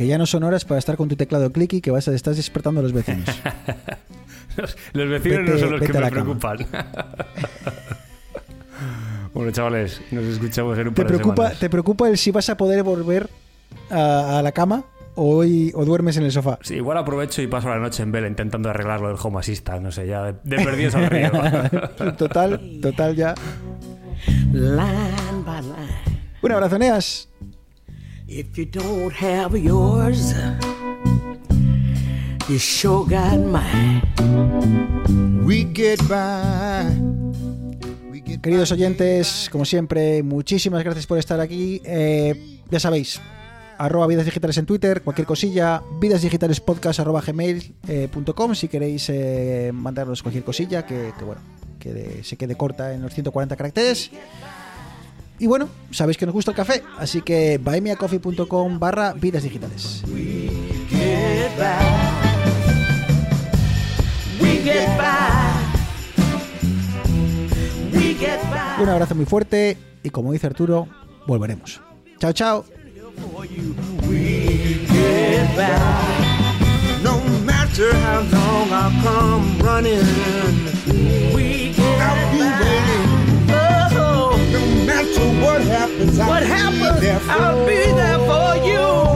que ya no son horas para estar con tu teclado clicky, que vas a estás despertando a los vecinos. Los, los vecinos Vete- no son los que me preocupan. bueno, chavales, nos escuchamos en un ¿Te par de preocupa, semanas. ¿Te preocupa el si vas a poder volver a, a la cama o, hoy, o duermes en el sofá? Sí, igual aprovecho y paso la noche en vela intentando arreglarlo del Home Assistant. No sé, ya de, de perdidos al río. total, total ya. Line by line. Un abrazo, Eneas. If you don't have yours, you sure got mine. We get by. We get Queridos oyentes, como siempre, muchísimas gracias por estar aquí. Eh, ya sabéis, arroba vidas digitales en Twitter, cualquier cosilla, vidasdigitalespodcast arroba gmail eh, punto com, si queréis eh, mandarnos cualquier cosilla que, que, bueno, que de- se quede corta en los 140 caracteres. Y bueno, sabéis que nos gusta el café, así que buymeacoffee.com barra vidas digitales. Un abrazo muy fuerte y como dice Arturo, volveremos. Chao, chao. No matter how long come running, We So what happens? I'll what happens? Be I'll be there for you.